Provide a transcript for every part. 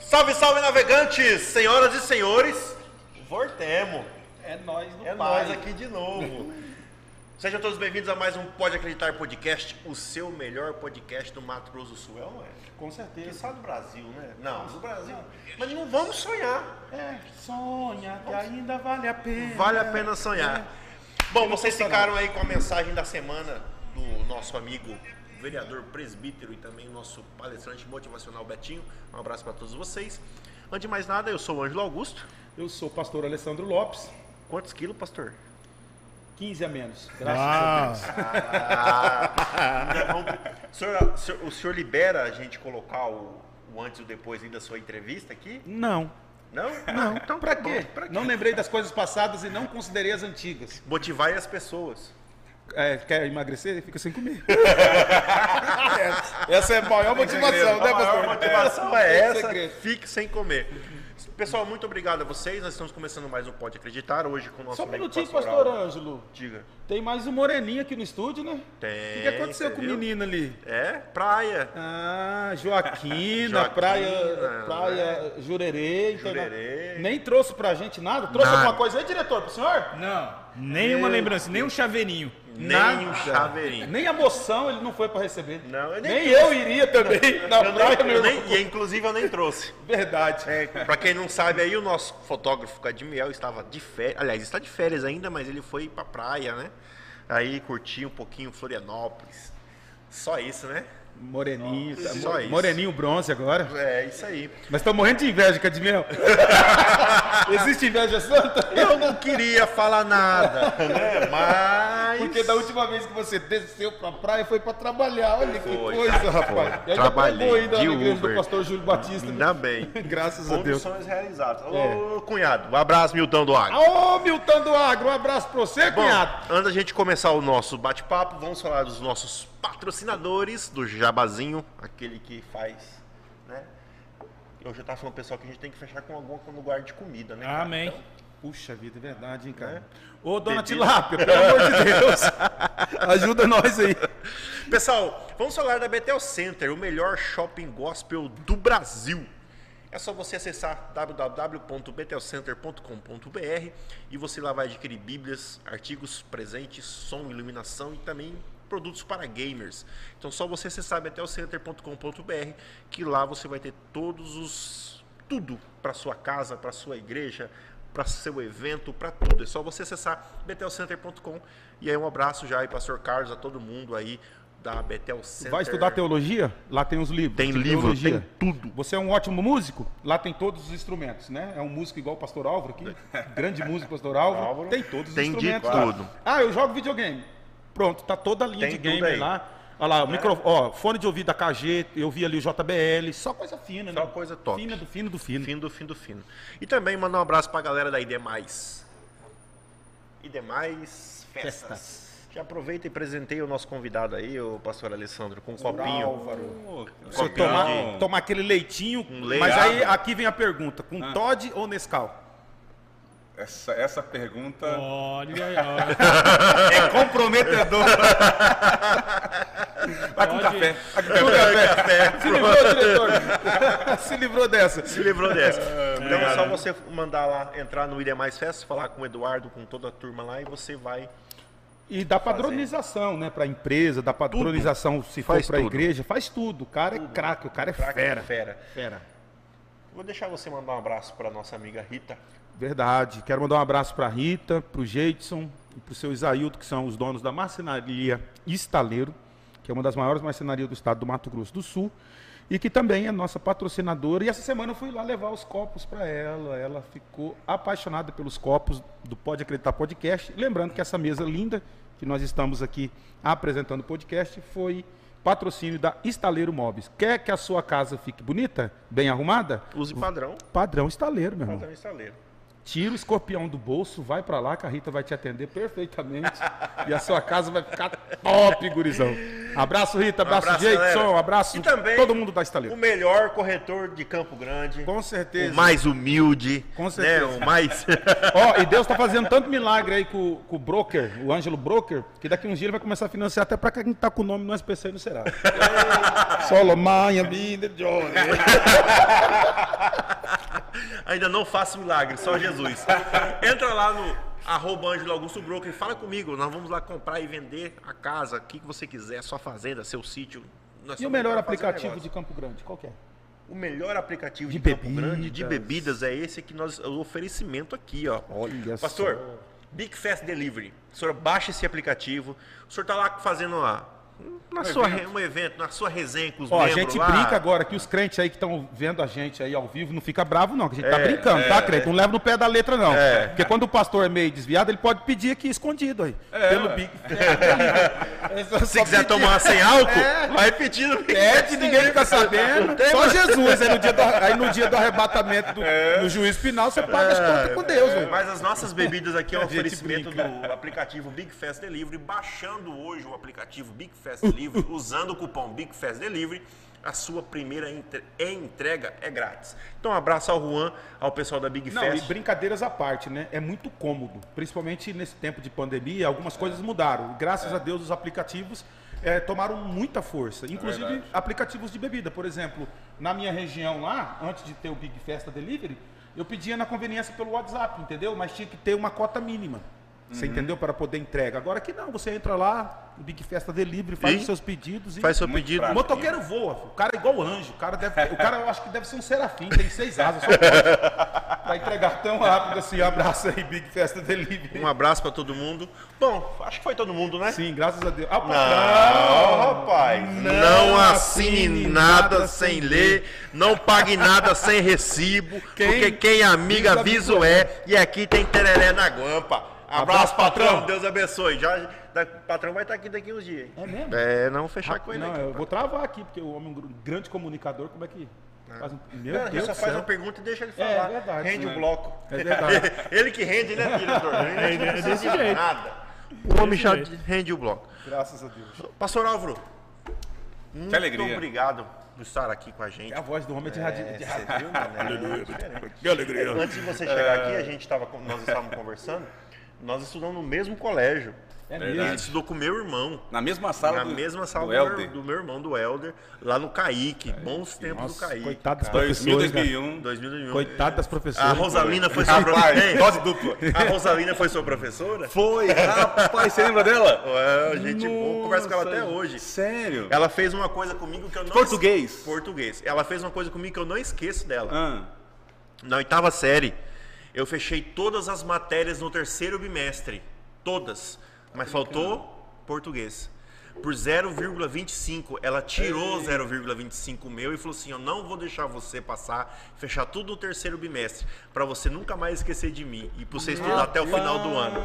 Salve, salve, navegantes, senhoras e senhores. Voltemos. É nós do É nós aqui de novo. Sejam todos bem-vindos a mais um Pode Acreditar Podcast, o seu melhor podcast do Mato Grosso do Sul. É, não é? Com certeza. só do Brasil, né? Não, do Brasil. Mas não vamos sonhar. É, sonha que ainda vale a pena. Vale a pena sonhar. É. Bom, vocês ficaram aí com a mensagem da semana do nosso amigo vereador presbítero e também nosso palestrante motivacional Betinho. Um abraço para todos vocês. Antes de mais nada, eu sou o Ângelo Augusto. Eu sou o pastor Alessandro Lopes, Quantos quilos, pastor? 15 a menos. Graças a Deus. Ah, vamos- o, senhor, o senhor- o senhor libera a gente colocar o, o antes e o depois da sua entrevista aqui? Não. Não? Não. Então, pra tá quê? Pra quê? Não lembrei das coisas passadas e não considerei as antigas. Motivar as pessoas. É, quer emagrecer? Fica sem comer. essa é a maior motivação, né, A maior pastor? motivação é Esse essa, segredo. fique sem comer. Pessoal, muito obrigado a vocês. Nós estamos começando mais um Pode Acreditar hoje com o nosso Só um minutinho, Pastor pastor. Ângelo. Diga. Tem mais um moreninho aqui no estúdio, né? Tem, O que aconteceu com o menino ali? É, praia. Ah, Joaquina, Joaquina, praia, praia Jurerê, entendeu? Jurerê. Nem trouxe pra gente nada. Trouxe Nada. alguma coisa aí, diretor, pro senhor? Não, nenhuma lembrança, nem um chaveirinho. Nem Nada. um chaveirinho. Nem a moção ele não foi pra receber. Não, eu nem nem eu iria também na Eu praia, nem, meu nem, e inclusive eu nem trouxe. Verdade. É, pra quem não sabe aí, o nosso fotógrafo Cadmiel estava de férias. Aliás, está de férias ainda, mas ele foi pra praia, né? Aí curtir um pouquinho Florianópolis. Só isso, né? Moreninho, tá, Só isso. moreninho bronze agora. É, isso aí. Mas estão morrendo de inveja, Cadmiel. Existe inveja santa? Eu não queria falar nada, né? Mas. Porque da última vez que você desceu pra praia foi pra trabalhar. Olha que Foi, coisa, foi. rapaz. Ainda Trabalhei ainda de Uber. do pastor Júlio Batista. Ainda bem. Graças a Deus. Condições realizadas. É. Ô, cunhado, um abraço, Milton do Agro. Ô, Milton do Agro, um abraço pra você, Bom, cunhado. antes da gente começar o nosso bate-papo, vamos falar dos nossos patrocinadores do Jabazinho, aquele que faz, né? Eu já tava falando pro pessoal que a gente tem que fechar com algum lugar de comida, né? cara? Amém. Puxa vida, é verdade, hein, É. cara. Ô, dona Bebida. Tilápia, pelo amor de Deus. Ajuda nós aí. Pessoal, vamos falar da Betel Center, o melhor shopping gospel do Brasil. É só você acessar www.betelcenter.com.br e você lá vai adquirir bíblias, artigos, presentes, som, iluminação e também produtos para gamers. Então só você acessar betelcenter.com.br que lá você vai ter todos os tudo para sua casa, para sua igreja, para seu evento, para tudo. É só você acessar betelcenter.com e aí um abraço já aí pastor Carlos a todo mundo aí da Betel Center. Vai estudar teologia? Lá tem os livros. Tem de livro, teologia. tem tudo. Você é um ótimo músico? Lá tem todos os instrumentos, né? É um músico igual o pastor Álvaro aqui. Grande músico, pastor Álvaro. Álvaro. Tem todos os Tem de instrumentos lá. tudo. Ah, eu jogo videogame. Pronto, tá toda a linha Tem de gamer aí. lá. Olha lá, o micro, ó, fone de ouvido da KG, eu vi ali o JBL, só coisa fina, né? Só coisa top. Fina do fino do fino. Fim do fim do fino. E também mandar um abraço pra galera da ID Mais. ID Mais Festas. Festas. Já aproveita e presentei o nosso convidado aí, o pastor Alessandro, com um copinho. Álvaro. Você tomar, de- tomar aquele leitinho, leite. mas aí aqui vem a pergunta, com Ah. Todd ou Nescau? Essa, essa pergunta. Olha, olha. É comprometedor. Vai com Pode- café. Vai com Com café. café. Se livrou, diretor. Se livrou dessa. Se livrou dessa. Então é só você mandar lá, entrar no ID Mais Festas, falar com o Eduardo, com toda a turma lá, e você vai. E dá padronização, né, para empresa, dá padronização se for Faz para tudo. igreja, faz tudo. O cara é craque, o cara é Craque fera. fera. Fera. Vou deixar você mandar um abraço pra nossa amiga Rita. Verdade. Quero mandar um abraço para Rita, para o Jeidson e para o seu Isailton, que são os donos da marcenaria Estaleiro, que é uma das maiores marcenarias do estado do Mato Grosso do Sul, e que também é nossa patrocinadora. E essa semana eu fui lá levar os copos para ela. Ela ficou apaixonada pelos copos do Pode Acreditar Podcast. Lembrando que essa mesa linda que nós estamos aqui apresentando o podcast foi patrocínio da Estaleiro Móveis. Quer que a sua casa fique bonita, bem arrumada? Use padrão. Padrão Estaleiro, meu irmão. Padrão estaleiro. Tira o escorpião do bolso, vai pra lá que a Rita vai te atender perfeitamente e a sua casa vai ficar top, gurizão. Abraço, Rita, abraço, abraço, Jason, abraço E também todo mundo da O Estaleiro. melhor corretor de Campo Grande. Com certeza. O mais humilde. Com certeza. Né? O mais. Ó, e Deus tá fazendo tanto milagre aí com, com o broker, o Ângelo Broker, que daqui uns dias ele vai começar a financiar até pra quem tá com o nome no SPC no Será. Solomanha, vida, Johnny. Ainda não faço milagre, só Jesus. Entra lá no arroba Ângelo Augusto Broker e fala comigo. Nós vamos lá comprar e vender a casa, o que você quiser, sua fazenda, seu sítio. Nós E o melhor aplicativo de Campo Grande, qual que é? O melhor aplicativo de, De Campo Grande de bebidas. é esse que nós. O oferecimento aqui, ó. Olha Pastor, Big Fast Delivery. O senhor baixa esse aplicativo. O senhor tá lá fazendo uma, na sua, re- um evento, na sua resenha com os Ó, a membros gente lá. brinca agora que os crentes aí que estão vendo a gente aí ao vivo não fica bravo não, que a gente tá É, brincando, é, tá, crente? Não leva no pé da letra não. É. Porque quando o pastor é meio desviado, ele pode pedir aqui escondido aí. pelo Big Se quiser tomar sem álcool, É. vai pedindo. Pede, ninguém fica sabendo. Tem, Só Jesus. Aí no dia do, aí no, dia do arrebatamento do, no juízo final, você paga as contas com Deus. Mas as nossas bebidas aqui é um A oferecimento brinca. do aplicativo Big Fast Delivery. Baixando hoje o aplicativo Big Fast Delivery, usando o cupom Big Fast Delivery, a sua primeira entre- entrega é grátis. Então, um abraço ao Juan, ao pessoal da Big Não, e Fast. brincadeiras à parte, né? É muito cômodo. Principalmente nesse tempo de pandemia, algumas coisas mudaram. E Graças a Deus, os aplicativos eh, tomaram muita força. Inclusive, verdade. aplicativos de bebida. Por exemplo, na minha região lá, antes de ter o Big Festa Delivery, eu pedia na conveniência pelo WhatsApp, entendeu? Mas tinha que ter uma cota mínima. Você Uhum. entendeu? Para poder entrega. Agora que não, você entra lá, no Big Festa Delivery, faz E os seus pedidos e. Faz seu Muito pedido. prático. O motoqueiro voa, o cara é igual anjo. O cara, deve, o cara eu acho que deve ser um serafim, tem seis asas, só pode. Pra entregar tão rápido assim. Abraço aí, Big Festa Delivery. Um abraço pra todo mundo. Bom, acho que foi todo mundo, né? Sim, graças a Deus. Ah, Não, patrão! rapaz. Não, assine nada sem ler, não pague nada sem recibo, Quem porque quem amiga diz aviso é, e aqui tem tereré na guampa. Abraço, Abraço, patrão. patrão. Deus abençoe. Já, da- o patrão vai estar aqui daqui uns dias. É mesmo? É, não fechar com ele Não, aqui. eu vou travar aqui, porque o homem é um gr- grande comunicador, como é que faz um... Meu Não, ele Deus só faz céu. uma pergunta e deixa ele É, falar. é verdade, Rende né? o bloco. É verdade. ele que rende, né, diretor? Ele não precisa desse de jeito. nada. O homem já rende o bloco. Graças a Deus. Pastor Álvaro, muito alegria. obrigado por estar aqui com a gente. A voz do homem é de. É, você radi- viu, né? Que alegria. Antes de você chegar aqui, a gente tava, nós estávamos conversando. Nós estudamos no mesmo colégio. É Ele mesmo. estudou com meu irmão. Na mesma sala Na do, mesma sala do do, Helder. do meu irmão, do Helder, lá no Caique. Bons tempos do Nossa, Caique. coitado das cara. professoras, 2000, cara. 2001. 2001. Coitado das professoras. A Rosalina foi sua professora. dose dupla. A Rosalina foi sua professora? Foi, rapaz, você lembra dela? Ué, gente boa, converso com ela Nossa, até hoje. Sério? Ela fez uma coisa comigo que eu não Português? es- Português. Ela fez uma coisa comigo que eu não esqueço dela. Ah, Na oitava série, eu fechei todas as matérias no terceiro bimestre. Todas. Mas faltou português. Por 0,25, ela tirou 0,25 meu e falou assim: Eu não vou deixar você passar, fechar tudo no terceiro bimestre, pra você nunca mais esquecer de mim e pra você estudar até o final do ano.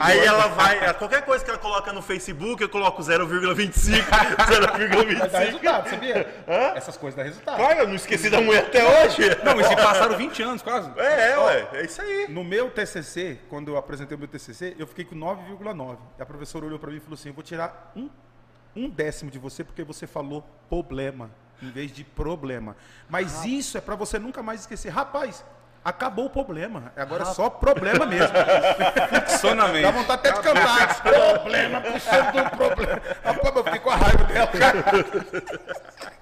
Aí ela vai, qualquer coisa que ela coloca no Facebook, eu coloco 0,25, Mas dá 0,25. resultado, sabia? Hã? Essas coisas dão resultado. Claro, eu não esqueci da mulher até hoje. não, e se passaram 20 anos quase. É, é, ué, é isso aí. No meu TCC, quando eu apresentei o meu TCC, eu fiquei com 9,9. E a professora olhou para mim e falou assim: eu vou tirar um, um décimo de você porque você falou problema em vez de problema. Mas isso é para você nunca mais esquecer. Rapaz, acabou o problema. Agora é só problema mesmo. Na Dá vontade até de cantar. problema, puxando do problema. Rapaz, eu fiquei com a raiva dela.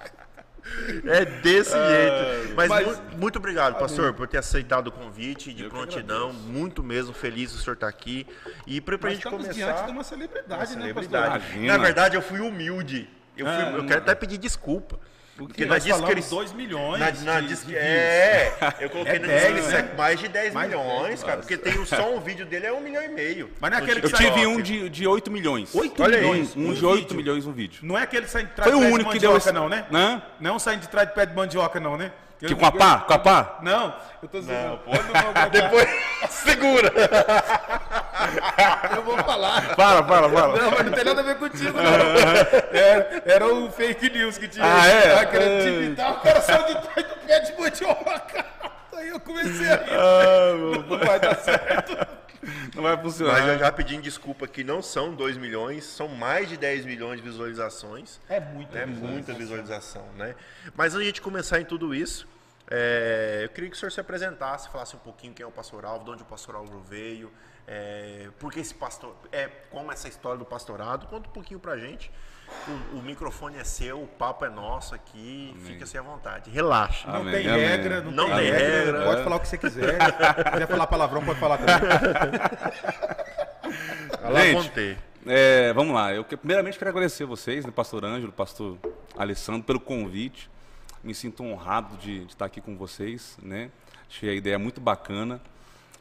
É desse jeito. Mas, mas- mu- muito obrigado, pastor, por ter aceitado o convite de Eu prontidão. Muito mesmo feliz do senhor estar aqui. E pra Nós gente estamos começar. diante de uma celebridade, uma né, celebridade. pastor? Imagina. Na verdade, eu fui humilde. Eu, fui- Ah, eu quero até pedir desculpa. Porque na Nós falamos descrição. 2 milhões Na, na de- de é, eu coloquei É na 10, descrição né? mais de 10 Mais milhões, 10, cara. Porque tem o- só um vídeo dele é um milhão e meio. Mas não é aquele que Eu tive um de, de 8 milhões. 8 Olha aí, milhões? Um um de 8 vídeo. milhões um vídeo. Não é aquele saindo de trás Foi de o pé de único que deu mandioca, esse- não, né? Hã? Não saindo de trás de pé de mandioca, não, né? Eu Que com a pá? Com a pá? Não, eu tô dizendo. Não, pô. quando não Depois, segura. eu vou falar. Para, para, para. Não, mas não tem nada a ver contigo, não. É, era o fake news que tinha. Ah, é? Querendo te É. imitar, o cara saiu de trás do pé de mandioca. Aí eu comecei a rir. Ah, meu, Não vai dar certo. não vai Mas funcionar. já, já pedindo desculpa que não são 2 milhões, são mais de 10 milhões de visualizações. É muito. É muita visualização, né? Mas antes de a gente começar em tudo isso, é, eu queria que o senhor se apresentasse, falasse um pouquinho quem é o pastor Alvo, de onde o pastor Alvo veio, é, por que esse pastor, é, como essa história do pastorado, conta um pouquinho pra gente. O, o microfone é seu, o papo é nosso aqui, fica-se à vontade, relaxa. Não Amém, tem amém. regra, não, Não tem, tem regra. regra. Pode falar o que você quiser. Se quiser falar palavrão, pode falar também. Gente. É, vamos lá. Eu que- primeiramente quero agradecer vocês, né, pastor Ângelo, pastor Alessandro, pelo convite. Me sinto honrado de, de estar aqui com vocês, né? Achei a ideia muito bacana.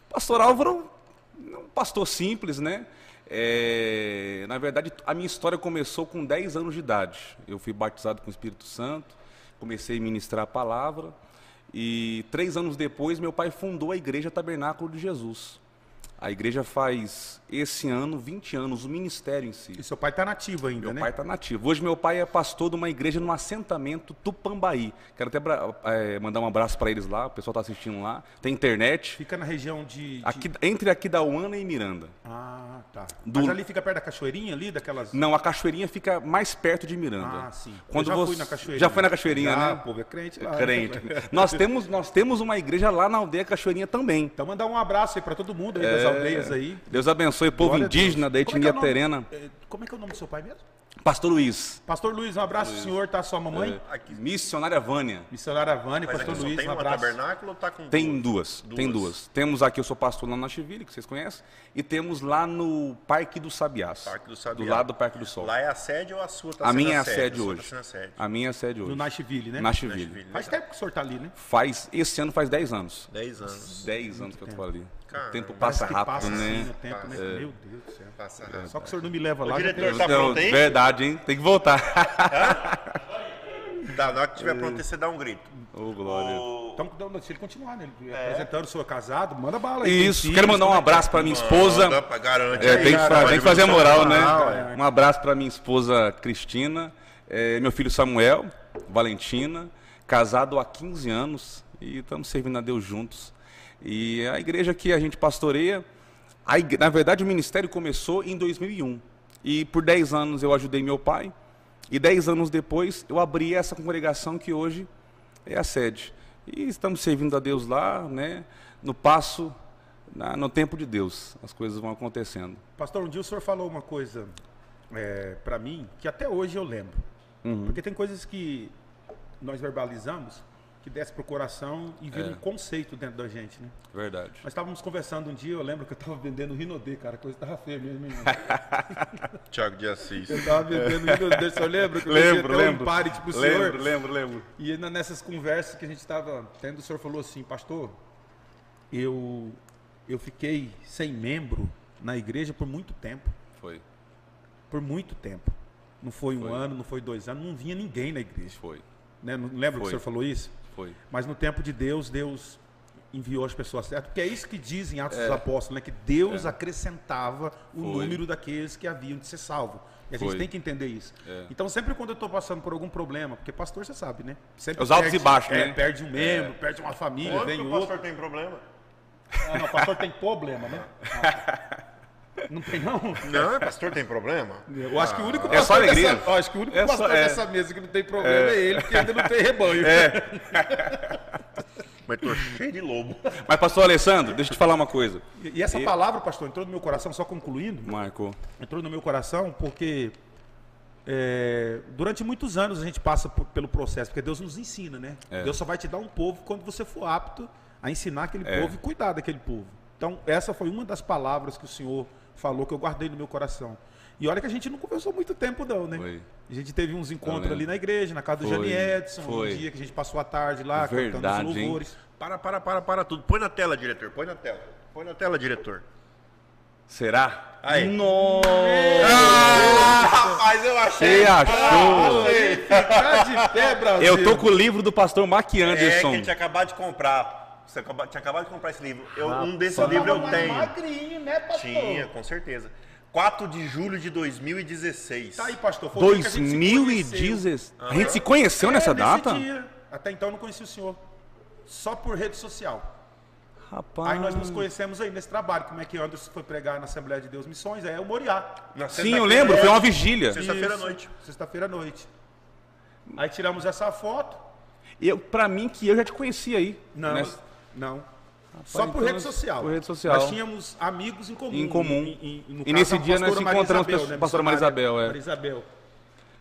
Pastor Álvaro, um pastor simples, né? É, na verdade, a minha história começou com 10 anos de idade. Eu fui batizado com o Espírito Santo, comecei a ministrar a palavra e três anos depois meu pai fundou a Igreja Tabernáculo de Jesus. A igreja faz esse ano 20 anos, o ministério em si. E seu pai tá nativo ainda, Meu né? pai está nativo. Hoje meu pai é pastor de uma igreja no assentamento Tupambaí. Quero até eh, mandar um abraço para eles lá, o pessoal está assistindo lá. Tem internet. Fica na região de... de- Aqui, entre aqui da Uana e Miranda. Ah, tá. Do- Mas ali fica perto da cachoeirinha ali, daquelas... Não, a cachoeirinha fica mais perto de Miranda. Ah, sim. Quando eu já você... fui na cachoeirinha. Já foi na cachoeirinha, já, né? povo, é crente lá. Crente. nós, temos, nós temos uma igreja lá na aldeia Cachoeirinha também. Então mandar um abraço aí pra todo mundo aí É. aldeias aí. Deus abençoe o povo Glória indígena da Como é é etnia terena. É, Como é que é o nome do seu pai mesmo? Pastor Luiz. Pastor Luiz, um abraço pro senhor, tá? Sua mamãe? Aqui. Missionária Vânia. Missionária Vânia, Mas Pastor Luiz, tem um uma abraço. tabernáculo ou tá com Tem duas, tem duas. Temos aqui, eu sou pastor lá na Chiville, que vocês conhecem, e temos lá no Parque do Sabiás. Parque do Sabiá. Do lado do Parque do Sol. Lá é a sede ou a sua tá a minha é a sede? hoje. Tá sendo a sede. A minha é a sede hoje. No Nashville, né? Nashville. Nashville. Faz tempo que o senhor tá ali, né? Faz, esse ano faz 10 anos. 10 anos. 10 anos que eu tô ali. Caramba. O tempo passa rápido, passa assim né? no tempo, né? Passa. Meu Deus do céu. Passa rápido. Só que o senhor não me leva lá. já diretor, tá Não, pronto aí? verdade, hein? Tem que voltar. Tá, na hora que estiver pronto, você dá um grito. Ô, glória. O- Então, não, deixa ele continuar, né? Ele Apresentando o senhor casado, manda bala aí. Isso, filhos, quero mandar um como é que é? abraço pra minha esposa. Manda garante É, aí, tem, que, cara, tem que fazer a moral, né? emocionar, ué. Um abraço para minha esposa Cristina, é, meu filho Samuel, Valentina, casado há 15 anos e estamos servindo a Deus juntos. E a igreja que a gente pastoreia, a igre- na verdade o ministério começou em 2001. E por 10 anos eu ajudei meu pai. E 10 anos depois eu abri essa congregação que hoje é a sede. E estamos servindo a Deus lá, né? No passo, na- no tempo de Deus, as coisas vão acontecendo. Pastor, um dia o senhor falou uma coisa é, para mim que até hoje eu lembro. Uhum. Porque tem coisas que nós verbalizamos que desce pro coração e É. vira um conceito dentro da gente, né? Verdade. Nós estávamos conversando um dia, eu lembro que eu estava vendendo Rinodê, cara, a coisa tava feia mesmo? Tiago de Assis. Eu estava vendendo Rinodê, o senhor lembra? Que eu Lembro, lembro. um pare pro lembro, senhor. lembro, lembro. E nessas conversas que a gente estava tendo, o senhor falou assim, pastor, eu, eu fiquei sem membro na igreja por muito tempo. Foi, Por muito tempo. Não foi um Foi. ano, não foi dois anos, não vinha ninguém na igreja. foi, Né? Não lembra que o Foi. senhor falou isso? Foi. Mas no tempo de Deus, Deus enviou as pessoas certas. Porque é isso que dizem Atos É. dos Apóstolos, né? Que Deus acrescentava o Foi. número daqueles que haviam de ser salvos. E a gente Foi. tem que entender isso. É. Então, sempre quando eu estou passando por algum problema, porque pastor você sabe, né? Sempre Os altos e baixos, é, né? Perde um membro, perde uma família, Onde vem que o outro. pastor tem problema? Ah, não, o pastor tem problema, né? Ah, Não tem, não? Não, o pastor tem problema? Eu acho que o único É só pastor alegria. dessa, acho que o único É só- pastor é. dessa mesa que não tem problema é, ele, porque ainda não tem rebanho. Mas tô cheio de lobo. Mas, pastor Alessandro, deixa eu te falar uma coisa. E, e essa palavra, pastor, entrou no meu coração, só concluindo, Marco, entrou no meu coração porque é, durante muitos anos a gente passa por- pelo processo, porque Deus nos ensina, né? É. Deus só vai te dar um povo quando você for apto a ensinar aquele É. povo e cuidar daquele povo. Então, essa foi uma das palavras que o Senhor falou que eu guardei no meu coração. E olha que a gente não conversou muito tempo, não, né? Foi. A gente teve uns encontros ali na igreja, na casa do Jani Edson, foi. um dia que a gente passou a tarde lá, Verdade, cantando os hein? louvores. Para, para, para, para tudo. Põe na tela, diretor. Põe na tela. Põe na tela, diretor. será? Aí. Nossa! rapaz, eu achei. Você achou? Ficar de pé, Brasil! Eu tô com o livro do pastor Mac É, que Anderson. ele tinha acabado de comprar. Você acaba- tinha acabado de comprar esse livro. Eu, um livros tava eu tenho. magrinho, né, pastor? Tinha, com certeza. 4 de julho de 2016. Tá aí, pastor. Foi o dia que a gente se conheceu. 2016. A gente se conheceu É, nessa nesse data? dia. Até então eu não conhecia o senhor. só por rede social. Rapaz. Aí nós nos conhecemos aí nesse trabalho. Como é que Anderson foi pregar na Assembleia de Deus Missões? Aí é o Moriá. Sim, eu lembro, foi uma vigília. Sexta-feira à noite. Sexta-feira à noite. Aí tiramos essa foto. Eu, pra mim, que eu já te conhecia aí. Não, né? Não. Só por então, rede social. por rede social. Nós tínhamos amigos em comum. Em comum. E, e- no E caso, nesse a dia nós pastora se Maria encontramos Isabel, com a né, pastora Maria missionária Isabel, é. Maria Isabel.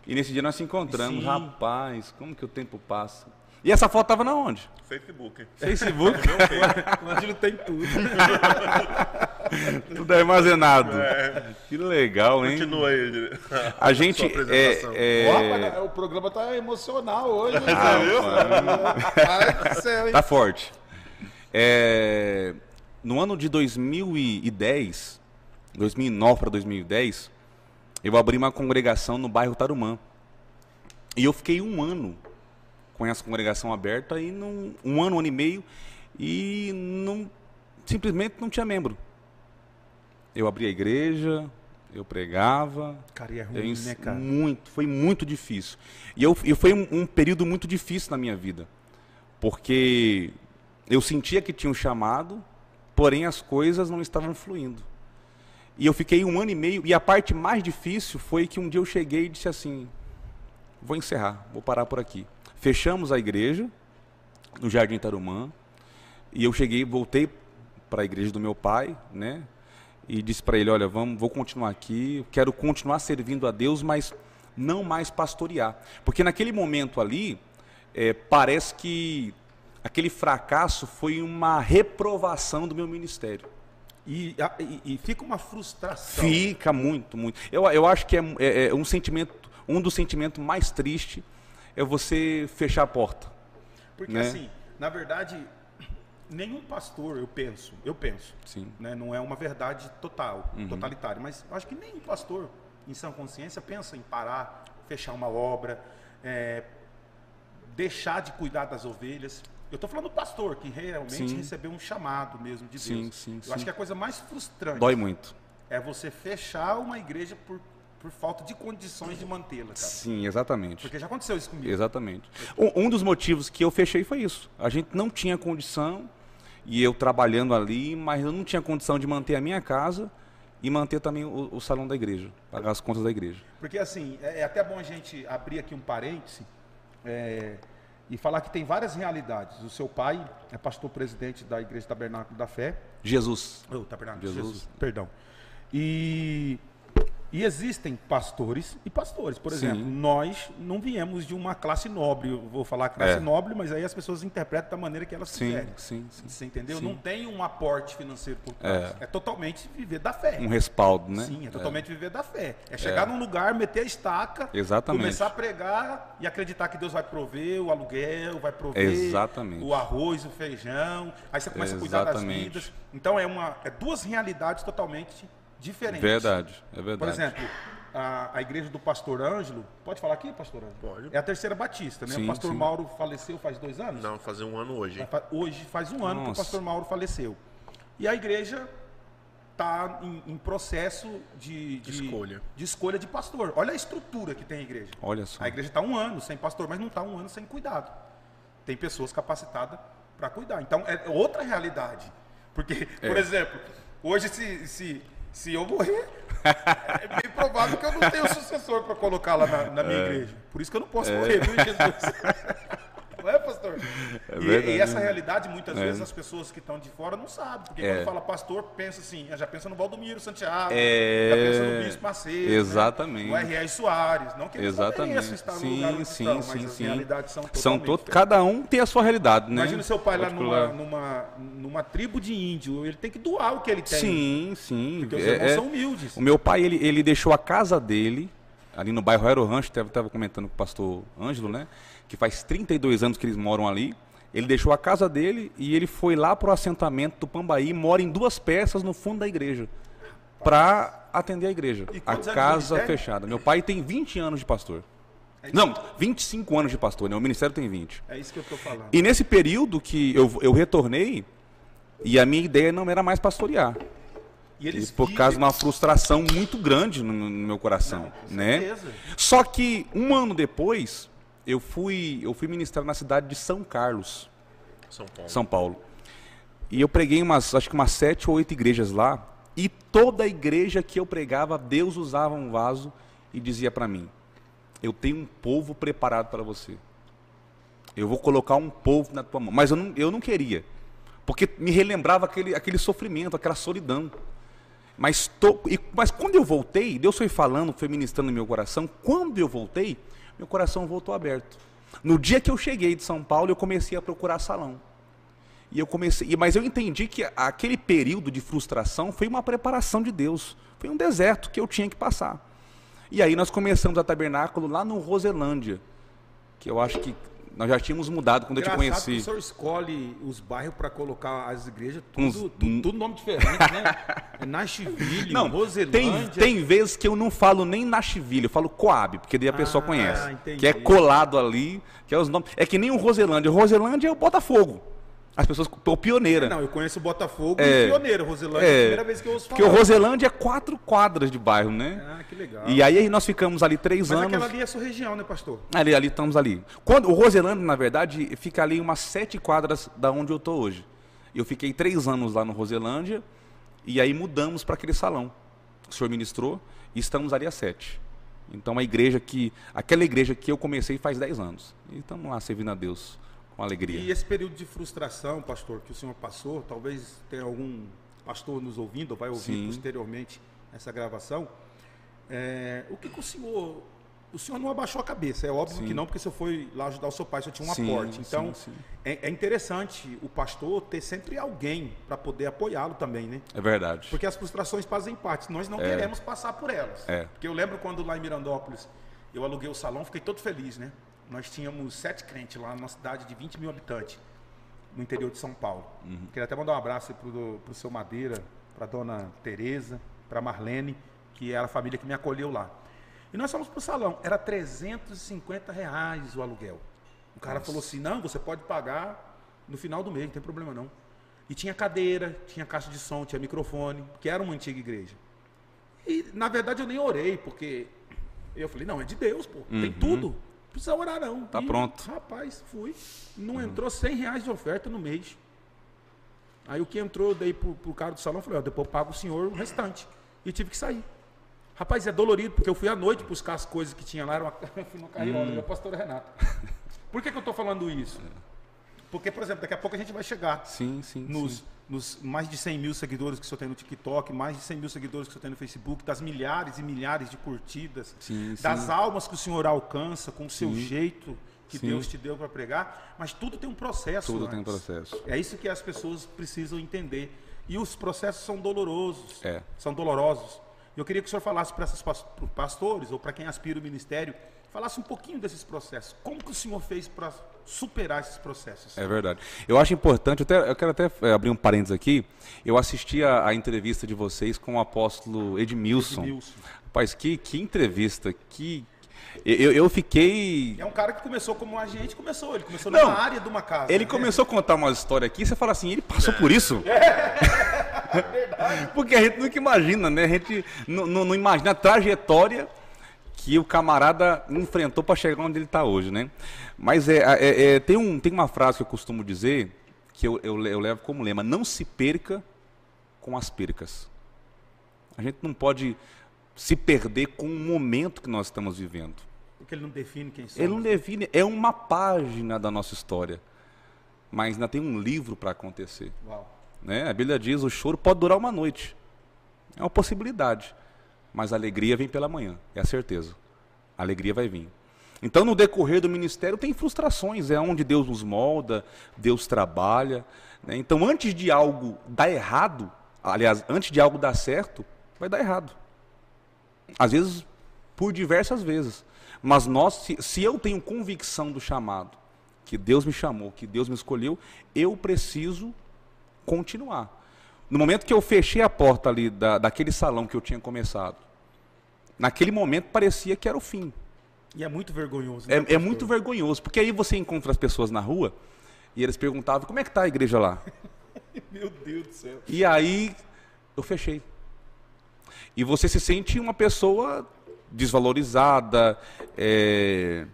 E nesse dia nós se encontramos. Sim. Rapaz, como que o tempo passa? E essa foto tava na onde? Facebook. Facebook? O tem tudo. Tudo armazenado. Que legal, hein? Continua aí. A gente Sua apresentação. é, é- Ó, o programa tá emocional hoje. Ah, céu, hein? Tá forte. É, no ano de 2010, 2009 para 2010, eu abri uma congregação no bairro Tarumã. E eu fiquei um ano com essa congregação aberta e não, um ano, um ano e meio e não, simplesmente não tinha membro. Eu abri a igreja, eu pregava, Cara, e é eu ruim, ens- né, cara? Muito, foi muito difícil. E eu, foi um, um período muito difícil na minha vida. Porque eu sentia que tinha um chamado, porém as coisas não estavam fluindo. E eu fiquei um ano e meio, e a parte mais difícil foi que um dia eu cheguei e disse assim: vou encerrar, vou parar por aqui. Fechamos a igreja, no Jardim Tarumã, e eu cheguei, voltei para a igreja do meu pai, né? E disse para ele, olha, vamos, vou continuar aqui, quero continuar servindo a Deus, mas não mais pastorear. Porque naquele momento ali, eh, parece que aquele fracasso foi uma reprovação do meu ministério. E, e- e fica uma frustração. Fica muito, muito. Eu, eu acho que é, é- é um sentimento, um dos sentimentos mais tristes é você fechar a porta. Porque né? assim, na verdade, nenhum pastor, eu penso, eu penso, Sim. né, não é uma verdade total, Uhum. totalitária, mas eu acho que nenhum pastor, em sã consciência, pensa em parar, fechar uma obra, é, deixar de cuidar das ovelhas. Eu estou falando do pastor, que realmente Sim. recebeu um chamado mesmo de Deus. sim, eu sim. acho que a coisa mais frustrante Dói muito. é você fechar uma igreja por, por falta de condições de mantê-la, cara. Sim, exatamente. Porque já aconteceu isso comigo. Exatamente. Um, um dos motivos que eu fechei foi isso. A gente não tinha condição, e eu trabalhando ali, mas eu não tinha condição de manter a minha casa e manter também o, o salão da igreja, pagar as contas da igreja. Porque assim, é, é até bom a gente abrir aqui um parêntese é, e falar que tem várias realidades. O seu pai é pastor presidente da Igreja Tabernáculo da Fé. Jesus. Oh, Tabernáculo Jesus. Jesus. Perdão. E, e existem pastores e pastores. Por Sim. exemplo, nós não viemos de uma classe nobre. Eu vou falar classe É. nobre, mas aí as pessoas interpretam da maneira que elas Sim, quiserem. sim, sim. Você entendeu? Sim. Não tem um aporte financeiro por trás. É, totalmente viver da fé. Um respaldo, né? Sim, é totalmente viver da fé. É chegar num lugar, meter a estaca, Exatamente. começar a pregar e acreditar que Deus vai prover o aluguel, vai prover Exatamente. o arroz, o feijão. Aí você começa a cuidar das Exatamente. vidas. Então é uma é duas realidades totalmente diferentes. Verdade, é verdade. Por exemplo, a, a igreja do pastor Ângelo, pode falar aqui, pastor Ângelo? Pode. É a terceira batista, né? Sim, o pastor sim. Mauro faleceu faz dois anos? Não, fazer um ano hoje. Hoje faz um ano que o Nossa. pastor Mauro faleceu. E a igreja está em, em processo de, de- Escolha. de escolha de pastor. Olha a estrutura que tem a igreja. Olha só. A igreja está um ano sem pastor, mas não está um ano sem cuidado. Tem pessoas capacitadas para cuidar. Então é outra realidade. Porque, É. por exemplo, hoje se, se, se eu morrer, é bem provável que eu não tenha sucessor para colocar lá na, na minha igreja. Por isso que eu não posso morrer, viu, Jesus? Não é, pastor? É E- verdade. e, essa realidade, muitas É. vezes, as pessoas que estão de fora não sabem. Porque É. quando fala pastor, pensa assim, já pensa no Valdomiro Santiago, É. já pensa no Bispo Macedo, Exatamente. Né? no R.R. Soares. Não que eles não Exatamente. estar no Sim, lugar onde sim, estão, mas sim, as sim. realidades são São todos, cada um tem a sua realidade, né? Imagina seu pai lá numa, numa, numa tribo de índio, ele tem que doar o que ele tem. Sim, sim. Porque os É- irmãos é- são humildes. O meu pai, ele, ele deixou a casa dele, ali no bairro Aero Rancho, estava comentando com o pastor Ângelo, né? Que faz 32 anos que eles moram ali. Ele deixou a casa dele e ele foi lá para o assentamento do Pambaí, mora em duas peças no fundo da igreja, para atender a igreja. A casa fechada. Meu pai tem 20 anos de pastor. É Não, 25 anos de pastor, né? O ministério tem 20. É isso que eu estou falando. E nesse período que eu, eu retornei, e a minha ideia não era mais pastorear. E eles E por vivem- causa de uma frustração muito grande no, no meu coração, Não, né? Só que um ano depois, eu fui, eu fui ministrar na cidade de São Carlos. São Paulo. São Paulo. E eu preguei umas, acho que umas sete ou oito igrejas lá. E toda igreja que eu pregava, Deus usava um vaso e dizia para mim: Eu tenho um povo preparado para você. Eu vou colocar um povo na tua mão. Mas eu não, eu não queria. Porque me relembrava aquele, aquele sofrimento, aquela solidão. Mas, to, e, mas quando eu voltei, Deus foi falando, foi ministrando no meu coração. Quando eu voltei, meu coração voltou aberto. No dia que eu cheguei de São Paulo, eu comecei a procurar salão. E eu comecei, mas eu entendi que aquele período de frustração foi uma preparação de Deus. Foi um deserto que eu tinha que passar. E aí nós começamos a tabernáculo lá no Roselândia, que eu acho que nós já tínhamos mudado quando eu te Engraçado que conheci. o senhor escolhe os bairros para colocar as igrejas, Uns- tudo, tudo, tudo nome diferente, né? É Nashville, Não, Roselândia. tem, tem vezes que eu não falo nem Nashville, eu falo Coab, porque daí a pessoa Ah, conhece. entendi. Que é colado ali, que é os nomes. É que nem o Roselândia. O Roselândia é o Botafogo. As pessoas, o pioneira. Não, eu conheço o Botafogo É. e Pioneiro. Roselândia é a É, primeira vez que eu ouço falar. Porque o Roselândia é quatro quadras de bairro, né? Ah, que legal. E aí nós ficamos ali três Mas anos. aquela ali é a sua região, né, pastor? Ali, ali estamos ali. Quando, o Roselândia, na verdade, fica ali umas sete quadras da onde eu estou hoje. Eu fiquei três anos lá no Roselândia e aí mudamos para aquele salão. que O senhor ministrou e estamos ali há sete. Então a igreja que. Aquela igreja que eu comecei faz dez anos. E estamos lá servindo a Deus com alegria. E esse período de frustração, pastor, que o senhor passou, talvez tenha algum pastor nos ouvindo, ou vai ouvir Sim. posteriormente essa gravação. É, o que, que o senhor. O senhor não abaixou a cabeça, é óbvio Sim. que não, porque o senhor foi lá ajudar o seu pai, o senhor tinha um Sim, aporte. Então, sim. É, é interessante o pastor ter sempre alguém para poder apoiá-lo também, né? É verdade. Porque as frustrações fazem parte, nós não queremos passar por elas. É. Porque eu lembro quando lá em Mirandópolis eu aluguei o salão, fiquei todo feliz, né? Nós tínhamos sete crentes lá numa cidade de 20 mil habitantes, no interior de São Paulo. Uhum. Queria até mandar um abraço para o seu Madeira, para dona Tereza, para Marlene, que era a família que me acolheu lá. E nós fomos para o salão, era 350 reais o aluguel. O cara falou assim, não, você pode pagar no final do mês, não tem problema não. E tinha cadeira, tinha caixa de som, tinha microfone, que era uma antiga igreja. E, na verdade, eu nem orei, porque eu falei, não, é de Deus, pô, tem tudo. Precisa orar, não. Uhum. Tá E, pronto. Uhum. Rapaz, fui. Não entrou 100 reais de oferta no mês. Aí o que entrou, eu dei pro, pro cara do salão, falei, ó, depois eu pago o senhor o restante. E tive que sair. Rapaz, é dolorido, porque eu fui à noite buscar as coisas que tinha lá, era uma, eu fui no carriola, Hum. meu pastor Renato. Por que, que eu estou falando isso? Porque, por exemplo, daqui a pouco a gente vai chegar Sim, sim. nos, sim. nos mais de 100 mil seguidores que o senhor tem no TikTok, mais de 100 mil seguidores que o senhor tem no Facebook, das milhares e milhares de curtidas, Sim, das sim. almas que o senhor alcança com o seu jeito que Sim. Deus te deu para pregar, mas tudo tem um processo. Tudo tem um antes. processo. É isso que as pessoas precisam entender. E os processos são dolorosos. É. São dolorosos. Eu queria que o senhor falasse para esses pastores ou para quem aspira o ministério, falasse um pouquinho desses processos. Como que o senhor fez para superar esses processos? É verdade. Eu acho importante, eu, até- eu quero até é, abrir um parênteses aqui. Eu assisti a, a entrevista de vocês com o apóstolo Edmilson. Edmilson. Rapaz, que, que entrevista, que. Eu, eu fiquei. É um cara que começou como agente, começou, ele começou Não, numa área de uma casa. Ele né? começou a contar uma história aqui, você fala assim, ele passou por isso? Porque a gente nunca imagina, né? A gente não, não- não imagina a trajetória que o camarada enfrentou para chegar onde ele está hoje, né? Mas é, é- é- tem, um, tem uma frase que eu costumo dizer, que eu, eu, eu levo como lema, não se perca com as percas. A gente não pode se perder com o momento que nós estamos vivendo. Porque ele não define quem somos. Ele não define, é uma página da nossa história. Mas ainda tem um livro para acontecer. Né? A Bíblia diz: o choro pode durar uma noite. É uma possibilidade. Mas a alegria vem pela manhã, é a certeza. A alegria vai vir. Então, no decorrer do ministério, tem frustrações, é onde Deus nos molda, Deus trabalha. né? Então, antes de algo dar errado, aliás, antes de algo dar certo, vai dar errado. Às vezes, por diversas vezes. Mas nós, se, se eu tenho convicção do chamado, que Deus me chamou, que Deus me escolheu, eu preciso continuar. No momento que eu fechei a porta ali da, daquele salão que eu tinha começado, naquele momento parecia que era o fim. E é muito vergonhoso. né, É, é muito vergonhoso, porque aí você encontra as pessoas na rua e eles perguntavam como é que está a igreja lá. Meu Deus do céu. E aí eu fechei. E você se sente uma pessoa desvalorizada, é,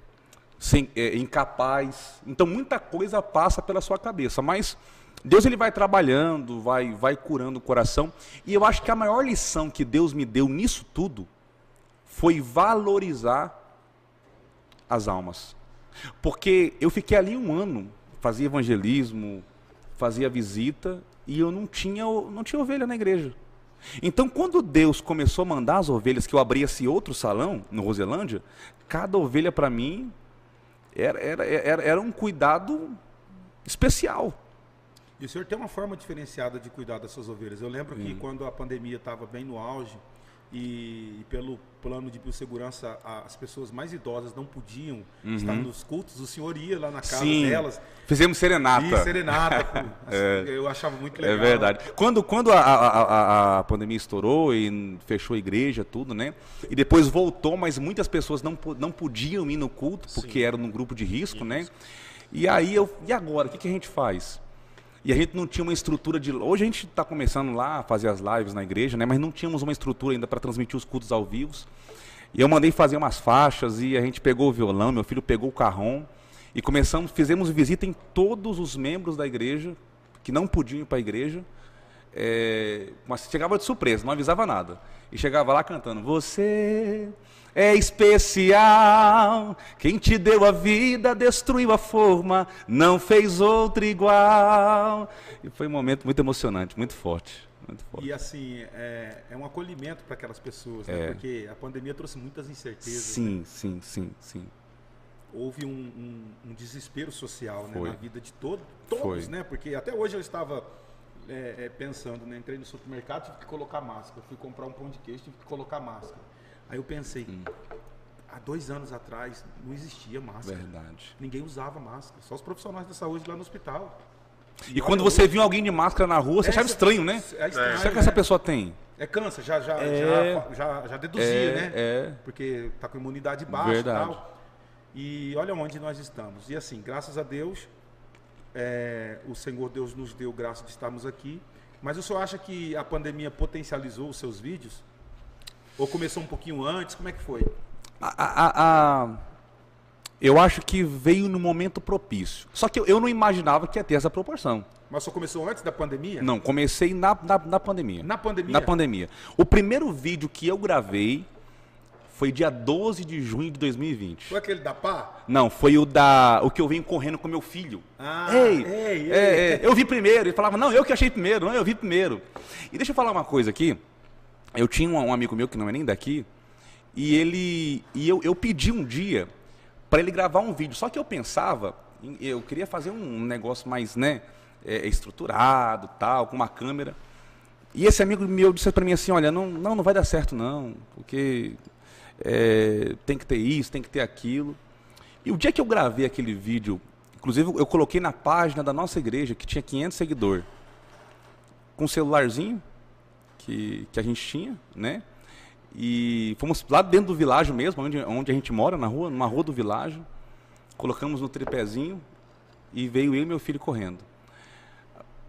sem, é, incapaz. Então muita coisa passa pela sua cabeça, mas Deus ele vai trabalhando, vai, vai curando o coração. E eu acho que a maior lição que Deus me deu nisso tudo foi valorizar as almas. Porque eu fiquei ali um ano, fazia evangelismo, fazia visita e eu não tinha, não tinha ovelha na igreja. Então, quando Deus começou a mandar as ovelhas, que eu abri esse outro salão, no Roselândia, cada ovelha para mim era, era, era, era um cuidado especial. E o senhor tem uma forma diferenciada de cuidar das suas ovelhas. Eu lembro que quando a pandemia estava bem no auge e, e pelo plano de biossegurança as pessoas mais idosas não podiam estar nos cultos, o senhor ia lá na casa Sim, delas fizemos serenata. e serenata. pô. Assim, Eu achava muito legal. É verdade. Quando, quando a, a, a- pandemia estourou e fechou a igreja, tudo, né? E depois voltou, mas muitas pessoas não, não podiam ir no culto, porque eram num grupo de risco, né? E aí eu. E agora? O que, que a gente faz? E a gente não tinha uma estrutura de. Hoje a gente está começando lá a fazer as lives na igreja, né? Mas não tínhamos uma estrutura ainda para transmitir os cultos ao vivo. E eu mandei fazer umas faixas e a gente pegou o violão, meu filho pegou o carrom e começamos, fizemos visita em todos os membros da igreja que não podiam ir para a igreja. É, mas chegava de surpresa, não avisava nada. E chegava lá cantando: Você é especial, quem te deu a vida destruiu a forma, não fez outra igual. E foi um momento muito emocionante, muito forte. Muito forte. E assim, é, é um acolhimento para aquelas pessoas, né? É. porque a pandemia trouxe muitas incertezas. né? Sim, sim, sim, sim. Houve um, um- um desespero social né, na vida de todo, todos, Foi. né? Porque até hoje eu estava é, é, pensando, né? Entrei no supermercado, tive que colocar máscara. Fui comprar um pão de queijo, tive que colocar máscara. Aí eu pensei, Hum. há dois anos atrás não existia máscara. Verdade. Ninguém usava máscara, só os profissionais da saúde lá no hospital. E quando você viu alguém de máscara na rua, você achava Essa- estranho, né? É estranho, Será que né? essa pessoa tem? É câncer, já, já, É. já, já, já deduzia, É, né? é. Porque tá com imunidade baixa Verdade. e tal. E olha onde nós estamos. E assim, graças a Deus, é, o Senhor Deus nos deu graça de estarmos aqui. Mas o senhor acha que a pandemia potencializou os seus vídeos? Ou começou um pouquinho antes? Como é que foi? A- a- a- eu acho que veio no momento propício. Só que eu, eu não imaginava que ia ter essa proporção. Mas só começou antes da pandemia? Não, comecei na, na, na pandemia. Na pandemia? Na pandemia. O primeiro vídeo que eu gravei foi dia 12 de junho de 2020. Foi aquele da pá? Não, foi o da. O que eu venho correndo com meu filho. Ah, ei, ei, é, é, eu vi primeiro. Ele falava, não, eu que achei primeiro, não, eu vi primeiro. E deixa eu falar uma coisa aqui. Eu tinha um, amigo meu que não é nem daqui, e ele. E eu, eu pedi um dia para ele gravar um vídeo. Só que eu pensava, eu queria fazer um negócio mais, né, é, estruturado, tal, com uma câmera. E esse amigo meu disse para mim assim, olha, não, não, não vai dar certo não, porque é, tem que ter isso, tem que ter aquilo. E o dia que eu gravei aquele vídeo, inclusive eu coloquei na página da nossa igreja, que tinha 500 seguidores, com um celularzinho que, que a gente tinha, né? E fomos lá dentro do világio mesmo, onde, onde a gente mora, na rua, numa rua do világio. Colocamos no tripézinho e veio eu e meu filho correndo.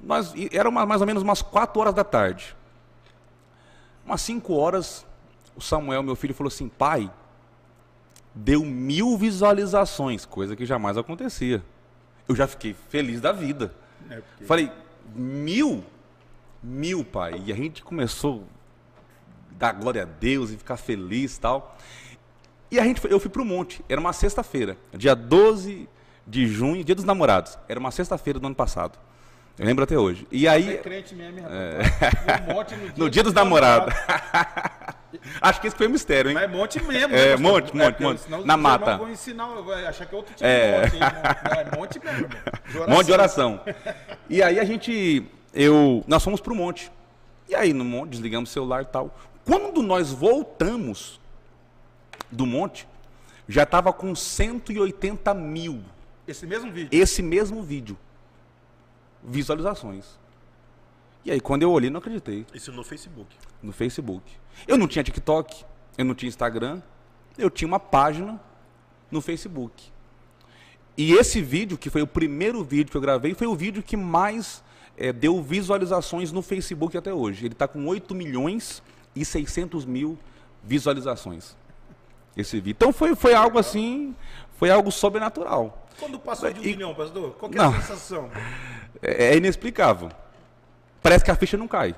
Nós, era uma- mais ou menos umas 4 horas da tarde. Umas 5 horas, o Samuel, meu filho, falou assim: pai, deu mil visualizações, coisa que jamais acontecia. Eu já fiquei feliz da vida. É, porque- Falei, mil? Mil, pai. E a gente começou a dar glória a Deus e ficar feliz e tal. E a gente, foi- eu fui pro monte, era uma sexta-feira, dia 12 de junho, dia dos namorados. Era uma sexta-feira do ano passado. Eu lembro até hoje. E aí, É crente mesmo. Um monte no dia, no dia dos namorados. Acho que esse foi o mistério, hein? Mas é monte mesmo. É, né, monte, monte, porque monte. senão Na mata. vão ensinar, vai achar que é outro tipo É. de monte. hein? Não, é monte mesmo. De Um monte de oração. E aí a gente, eu, nós fomos pro monte. E aí no monte, desligamos o celular e tal. Quando nós voltamos do monte, já estava com 180 mil Esse mesmo vídeo. esse mesmo vídeo. Visualizações. E aí quando eu olhei, não acreditei. Isso no Facebook. No Facebook. Eu não tinha TikTok, eu não tinha Instagram, eu tinha uma página no Facebook. E esse vídeo, que foi o primeiro vídeo que eu gravei, foi o vídeo que mais eh, deu visualizações no Facebook até hoje. Ele está com 8 milhões e 600 mil visualizações. esse vídeo. Então foi, foi algo assim, foi algo sobrenatural. Quando passou de um E- milhão, pastor, qual que é a sensação? É, é inexplicável. Parece que a ficha não cai.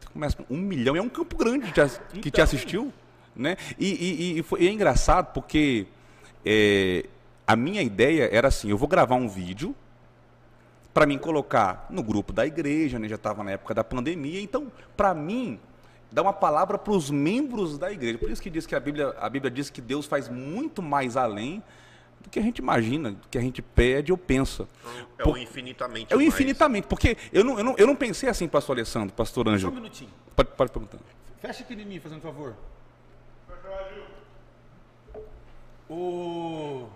Você começa com um milhão, é um campo grande que te, que te Então. assistiu. Né? E, e- e foi, e é engraçado porque é, a minha ideia era assim: eu vou gravar um vídeo para mim colocar no grupo da igreja, né? já estava na época da pandemia. Então, para mim, dar uma palavra para os membros da igreja. Por isso que diz que a Bíblia, a Bíblia diz que Deus faz muito mais além do que a gente imagina, do que a gente pede ou pensa. É Por- o infinitamente é o mais. infinitamente, porque eu não, eu, não, eu não pensei assim, pastor Alessandro, pastor Só um Ângelo. minutinho. Pode, pode perguntar. Fecha aqui em mim, fazendo favor. O...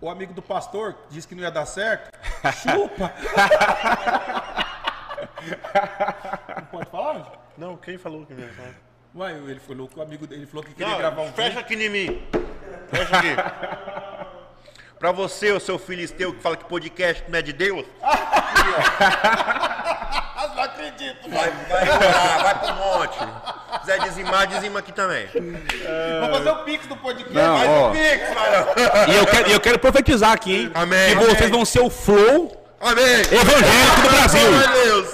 o amigo do pastor disse que não ia dar certo. Chupa! não pode falar? Não, quem falou que me Uai, ele falou que o amigo dele falou que queria Não, gravar um fecha aqui em mim. Fecha aqui. pra você, o seu filisteu que fala que podcast não é de Deus, Não acredito! vai, vai, embora, vai pro monte. Se quiser dizimar, dizima aqui também. Vamos fazer o pix do podcast. Não, Faz ó. o Pix, mano. E eu quero, eu quero profetizar aqui, hein? Amém. Que vocês Amém. vão ser o flow Amém. evangélico do Brasil. Meu Deus.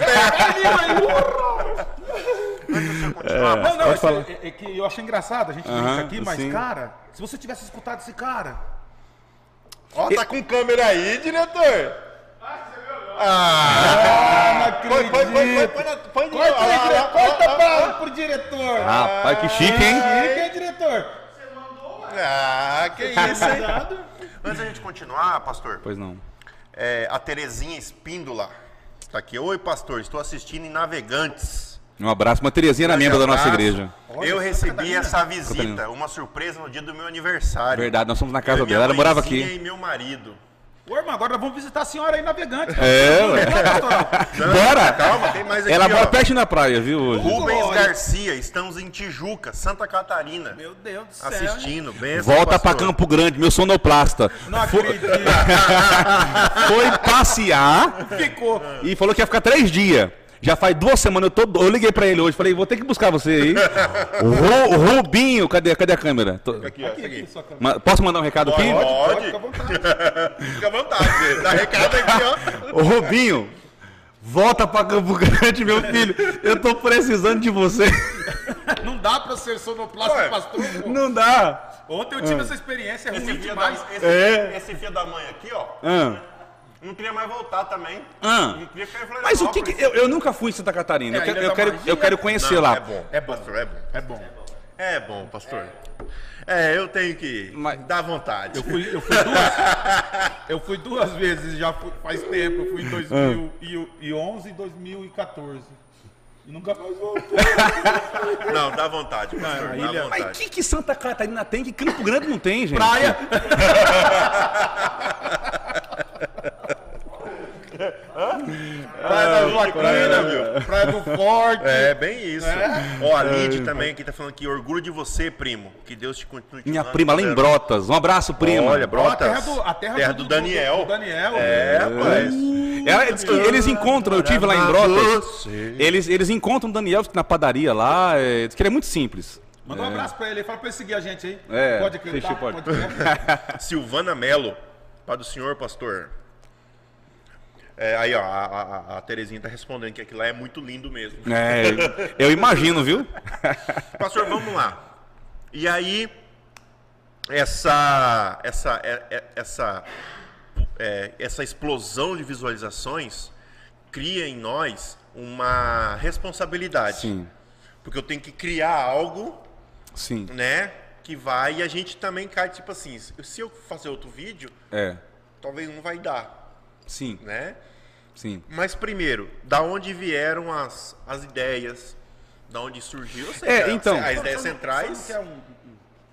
Não, não, pode é, falar. que- é que eu achei engraçado a gente Aham, brinca aqui, mas, sim. cara, se você tivesse escutado esse cara, Ó, tá com câmera aí, diretor. Ah, não põe, põe, acredito. põe, na- põe de- Corta ó, aí, lá, dire- lá, corta ó, ó, pra, pro diretor. Rapaz, que chique, hein? Chique, hein, diretor? Ah, que isso, hein? Antes da gente continuar, pastor, Pois não. é, a Terezinha Espíndola tá aqui. Oi, pastor, estou assistindo em Navegantes. Um abraço. Uma Terezinha era membro da nossa igreja. Olha, Eu recebi Catarina. essa visita, Catarina. uma surpresa no dia do meu aniversário. Verdade, nós fomos na casa dela. Ela morava aqui. E meu marido. Ô, irmão, agora vamos visitar a senhora aí navegante. É, ué. Bora! Calma, tem mais aqui, Ela mora perto na praia, viu, hoje? Rubens Glória. Garcia, estamos em Tijuca, Santa Catarina. Meu Deus do céu. Assistindo, benção, Volta pra pastor. Campo Grande, meu sonoplasta. Não acredito. Foi passear Ficou. e falou que ia ficar três dias. Já faz duas semanas, eu, tô, eu liguei pra ele hoje, falei, vou ter que buscar você aí. O Ru- Rubinho, cadê, cadê a câmera? Tô- Aqui, ó, Aqui, aqui. Ma- Posso mandar um recado aqui? Pode. Fica à vontade. Fica à vontade, dá recado aqui, ó. Ô Rubinho, volta pra Campo Grande, meu filho. Eu tô precisando de você. Não dá pra ser sonoplasta Ué. pastor. pô. Não dá. Ontem eu tive essa experiência, é Esse ruim filho, da, demais. esse, É. esse filho da mãe aqui, ó, Ah, não queria mais voltar também. ah. Não queria ficar em Mas o que, Florianópolis. que eu, eu nunca fui em Santa Catarina. É, eu quero, Ilha eu quero, eu quero conhecer Não, lá. É bom, é pastor, é bom. É bom. É bom, pastor. É, eu tenho que Mas- dar vontade. Eu fui, eu fui duas, eu fui duas vezes, já fui- faz tempo. Eu fui em 2011 e 2014. E nunca mais voltei. Não, dá vontade, pastor, dá ilha- Mas vontade. que, que Santa Catarina tem que Campo Grande não tem, gente? Praia. Praia da Joaquina, viu? Praia do Forte. É, bem isso. Ó, a Lid também aqui tá falando que orgulho de você, primo. Que Deus te continue te Minha prima lá em. Brotas. Um abraço, prima. Olha, Ó, a Brotas. terra do, a terra, do, Daniel. Do, Daniel. É, rapaz. Ela diz que eles encontram, eu tive lá em Brotas. Eles, eles encontram o Daniel na padaria lá. É, diz que ele é muito simples. Manda um abraço pra ele. Fala pra ele seguir a gente aí. É, pode acreditar. Xixi, pode. Silvana Melo. Pai do senhor, pastor. É, aí, ó, a, a, a Terezinha tá respondendo que aquilo lá é muito lindo mesmo. É, eu imagino, viu? Pastor, vamos lá. E aí, essa, essa, é- é- essa, é, essa explosão de visualizações cria em nós uma responsabilidade. Sim, Porque eu tenho que criar algo, sim. né, que vai e a gente também cai, tipo assim, se eu fazer outro vídeo, É, talvez não vai dar, sim, né? Sim. Mas primeiro, da onde vieram as, as ideias? Da onde surgiu? Eu sei, É, né? então. As ideias centrais. sabe que é um-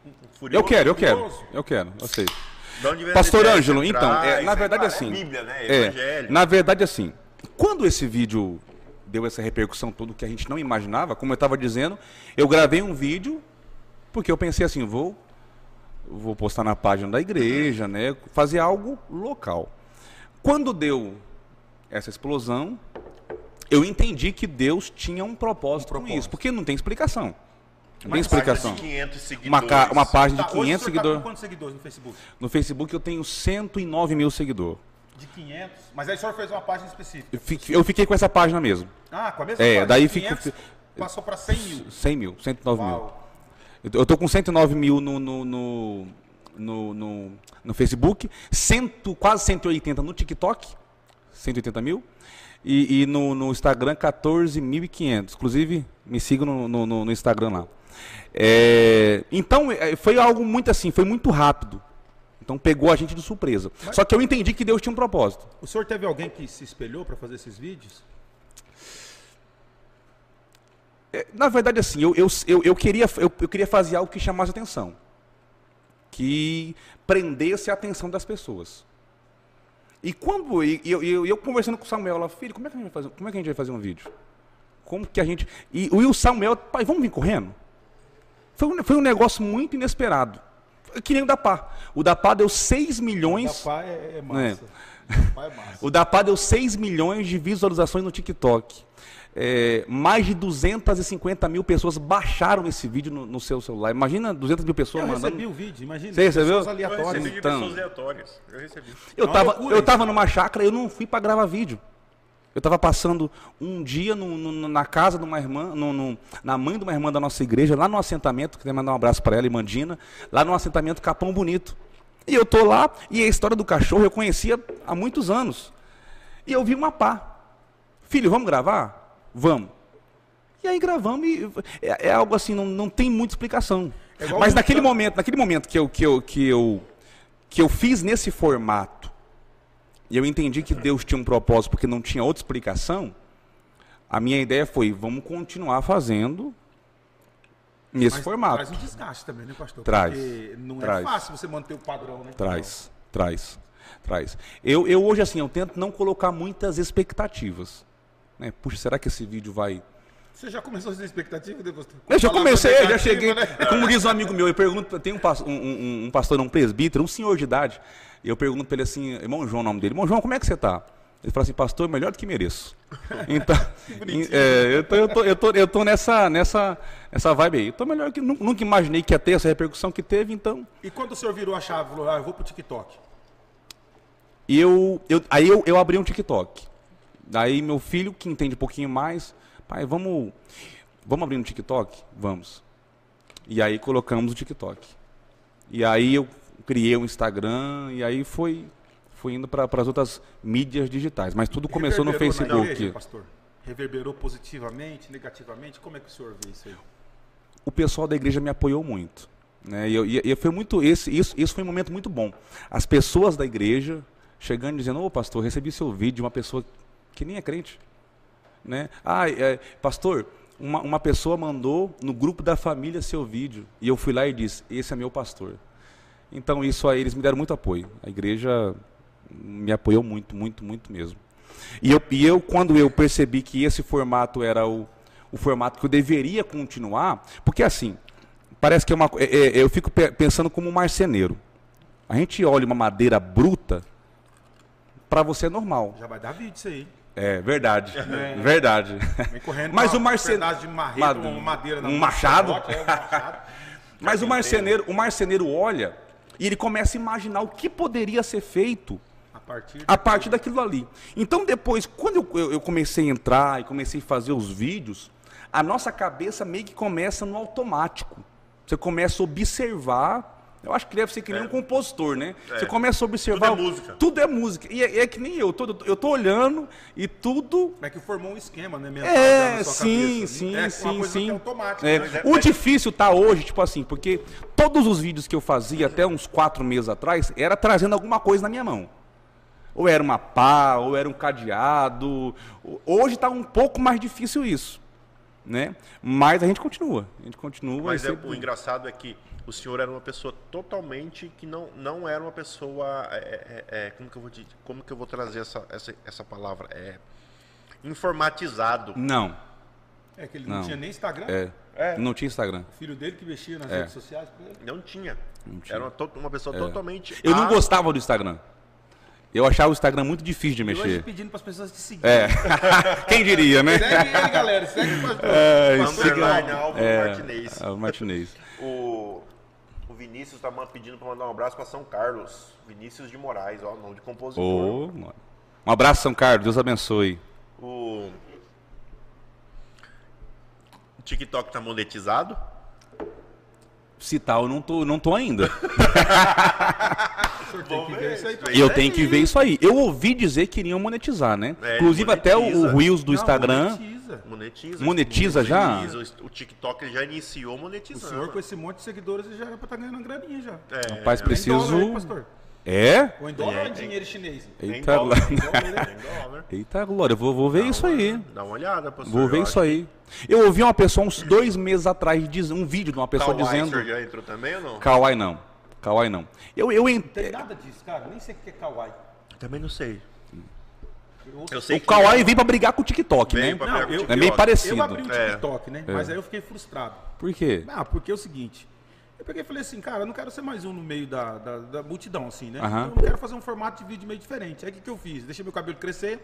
Eu Furioso, quero, eu quero. Eu quero, eu sei. Pastor Ângelo, então, é, na é verdade claro, assim. É Bíblia, né? É, na verdade assim, quando esse vídeo deu essa repercussão toda que a gente não imaginava, como eu estava dizendo, eu gravei um vídeo porque eu pensei assim, vou vou postar na página da igreja, né, fazer algo local. Quando deu essa explosão, eu entendi que Deus tinha um propósito, com propósito. isso, porque não tem explicação. Não tem explicação. Página de 500 Uma, seguidores. ca- uma página Tá, de hoje o 500 senhor tá com seguidores. quantos seguidores no Facebook? No Facebook eu tenho 109 mil seguidores. De 500. Mas aí o senhor fez uma página específica. Eu fiquei, com essa página mesmo. Ah, com a mesma É, página. daí de fica- 500, Passou para 100 mil. 100 mil, 109 mil. Uau. Eu tô- Eu tô com 109 mil no, no, no, no, no- no Facebook, cento, quase 180 no TikTok, 180 mil, e, e no, no Instagram 14.500. Inclusive, me sigam no, no, no- Instagram lá. É, então, é, foi algo muito assim, foi muito rápido. Então pegou a gente de surpresa. Só que eu entendi que Deus tinha um propósito. O senhor teve alguém que se espelhou para fazer esses vídeos? É, Na verdade, assim, eu, eu, eu, eu queria, eu, eu queria fazer algo que chamasse atenção. Que prendesse a atenção das pessoas. E quando e eu, eu, eu conversando com o Samuel, ela, filho, como é, que a gente vai fazer, como é que a gente vai fazer um vídeo? Como que a gente. E o Samuel, pai, vamos vir correndo? Foi um, foi um negócio muito inesperado. Que nem o da Pá. O da Pá deu 6 milhões. Papai é, é massa. Papai é massa. O Dapá deu 6 milhões de visualizações no TikTok. É, mais de 250 mil pessoas baixaram esse vídeo no, no seu celular. Imagina 200 mil pessoas Eu mandando. recebi o vídeo, imagina. Você recebeu? pessoas Eu aleatórias. recebi de Então. pessoas aleatórias. Eu recebi. Eu É uma tava, loucura eu tava numa chácara, eu não fui para gravar vídeo. Eu tava passando um dia no- no- na casa de uma irmã, no- no- na mãe de uma irmã da nossa igreja, lá no assentamento, queria mandar um abraço para ela, Imandina, lá no assentamento Capão Bonito. E eu tô lá, e a história do cachorro eu conhecia há muitos anos. E eu vi uma pá. Filho, vamos gravar? Vamos. E aí gravamos e é, é algo assim, não, não tem muita explicação. É Mas naquele momento, naquele momento que eu, que eu, que eu, que eu fiz nesse formato, e eu entendi que Deus tinha um propósito porque não tinha outra explicação, a minha ideia foi, vamos continuar fazendo nesse Mas formato. Traz um desgaste também, né, pastor? Traz. Porque não Traz. é fácil você manter o padrão, né? Traz, traz, traz. Eu, eu hoje, assim, eu tento não colocar muitas expectativas. Né? Puxa, será que esse vídeo vai... Você já começou a fazer expectativa, né, pastor? Eu já comecei, já cheguei. né? É como diz um amigo meu, eu pergunto, tem um, um- um- pastor, um presbítero, um senhor de idade, e eu pergunto para ele assim, irmão João, o nome dele, irmão João, como é que você tá? Ele fala assim, pastor, melhor do que mereço. Então, é, eu, tô, eu, tô, eu, tô, eu tô nessa, nessa, nessa vibe aí. Eu tô melhor que nu- nunca imaginei que ia ter essa repercussão que teve, então. E quando o senhor virou a chave, falou, ah, eu vou pro TikTok. Eu, eu, aí eu, eu abri um TikTok. Daí meu filho, que entende um pouquinho mais, pai, vamos, vamos abrir um TikTok? Vamos. E aí colocamos o TikTok. E aí eu criei o Instagram e aí foi, foi indo para as outras mídias digitais. Mas tudo começou no na Facebook. igreja, pastor? Reverberou positivamente, negativamente? Como é que o senhor vê isso aí? o pessoal da igreja me apoiou muito. Né? E, eu, e, e foi muito esse, isso, isso foi um momento muito bom. As pessoas da igreja chegando e dizendo, ô pastor, recebi seu vídeo de uma pessoa que nem é crente. Né? Ah, é, pastor, uma, uma pessoa mandou no grupo da família seu vídeo. E eu fui lá e disse, esse é meu pastor. Então isso aí, eles me deram muito apoio. A igreja me apoiou muito, muito, muito mesmo. E eu, e eu quando eu percebi que esse formato era o, o formato que eu deveria continuar, porque assim, parece que é uma. é- é- eu fico pe- pensando como um marceneiro. A gente olha uma madeira bruta, para você é normal. Já vai dar vídeo isso aí. É verdade. Verdade. Vem correndo Mas o marceneiro. de marreta, uma madeira na um machado. é, um machado. Mas o marceneiro, o marceneiro olha e ele começa a imaginar o que poderia ser feito A partir a partir daquilo ali. Então depois, quando eu- eu comecei a entrar e comecei a fazer os vídeos, a nossa cabeça meio que começa no automático. Você começa a observar. Eu acho que deve ser que nem um compositor, né? Você começa a observar. Tudo é música. Tudo é música. E é, é que nem eu. Tô, eu tô olhando e tudo é que formou um esquema, né? mental é, na sua sim, cabeça. sim, é sim, uma coisa sim. é automática. É, né? O difícil tá hoje, tipo assim, porque todos os vídeos que eu fazia até uns quatro meses atrás era trazendo alguma coisa na minha mão. Ou era uma pá, ou era um cadeado. Hoje está um pouco mais difícil isso, né? Mas a gente continua, a gente continua. Mas é, sempre- o engraçado é que o senhor era uma pessoa totalmente que não, não era uma pessoa. é, é, é, como, que eu vou, como que eu vou trazer essa, essa, essa palavra? É, informatizado. Não, É que ele não, Não. tinha nem Instagram. é, É. não tinha Instagram. O filho dele que mexia nas É. redes sociais com ele. Não tinha. tinha. Era uma, to- uma pessoa totalmente. Eu não gostava do Instagram. Eu achava o Instagram muito difícil de E hoje mexer. pedindo para as pessoas te seguir. É. Quem diria, né? Segue ele, galera. Segue o pastor. É, Underline Álvaro é, Martinez. é, o Martinez. O, o Vinícius tá pedindo pra mandar um abraço pra São Carlos. Vinícius de Moraes, ó, nome de compositor. Mano. Um abraço, São Carlos. Deus abençoe. O... o TikTok tá monetizado? Se tal, eu não tô, não tô ainda. O senhor tem que ver isso aí. pra- Eu tenho que ver isso aí. Eu ouvi dizer que iriam monetizar, né? É, Inclusive até o, monetiza. o Reels do Não, Instagram. monetiza. Monetiza. Monetiza já? Monetiza. O TikTok já iniciou O monetizando. senhor com esse monte de seguidores ele já era para estar ganhando uma graninha já. É, Rapaz, preciso. dólar, hein, pastor? É? Ou em dólar É, ou em tem- dinheiro chinês? em Eita, dólar, glória. Eita, glória. Vou, vou ver isso aí. Dá uma olhada, pastor. Vou ver Eu isso aí. Eu ouvi uma pessoa uns dois meses atrás diz um vídeo de uma pessoa Kawaii, dizendo. o senhor já entrou também ou não? Kawaii não. Kawaii não. Eu, eu Não ent... tem nada disso, cara. Nem sei o que é kawaii. Também não sei. Eu- Eu sei O Kawaii vem pra brigar com o TikTok, Vem né? Não, o eu- É meio parecido. Eu abri o É. TikTok, né? Mas aí eu fiquei frustrado. Por quê? Ah, porque é o seguinte. Eu peguei e falei assim, cara, eu não quero ser mais um no meio da, da, da multidão, assim, né? Aham. Então eu não quero fazer um formato de vídeo meio diferente. Aí o que, que eu fiz? Deixei meu cabelo crescer.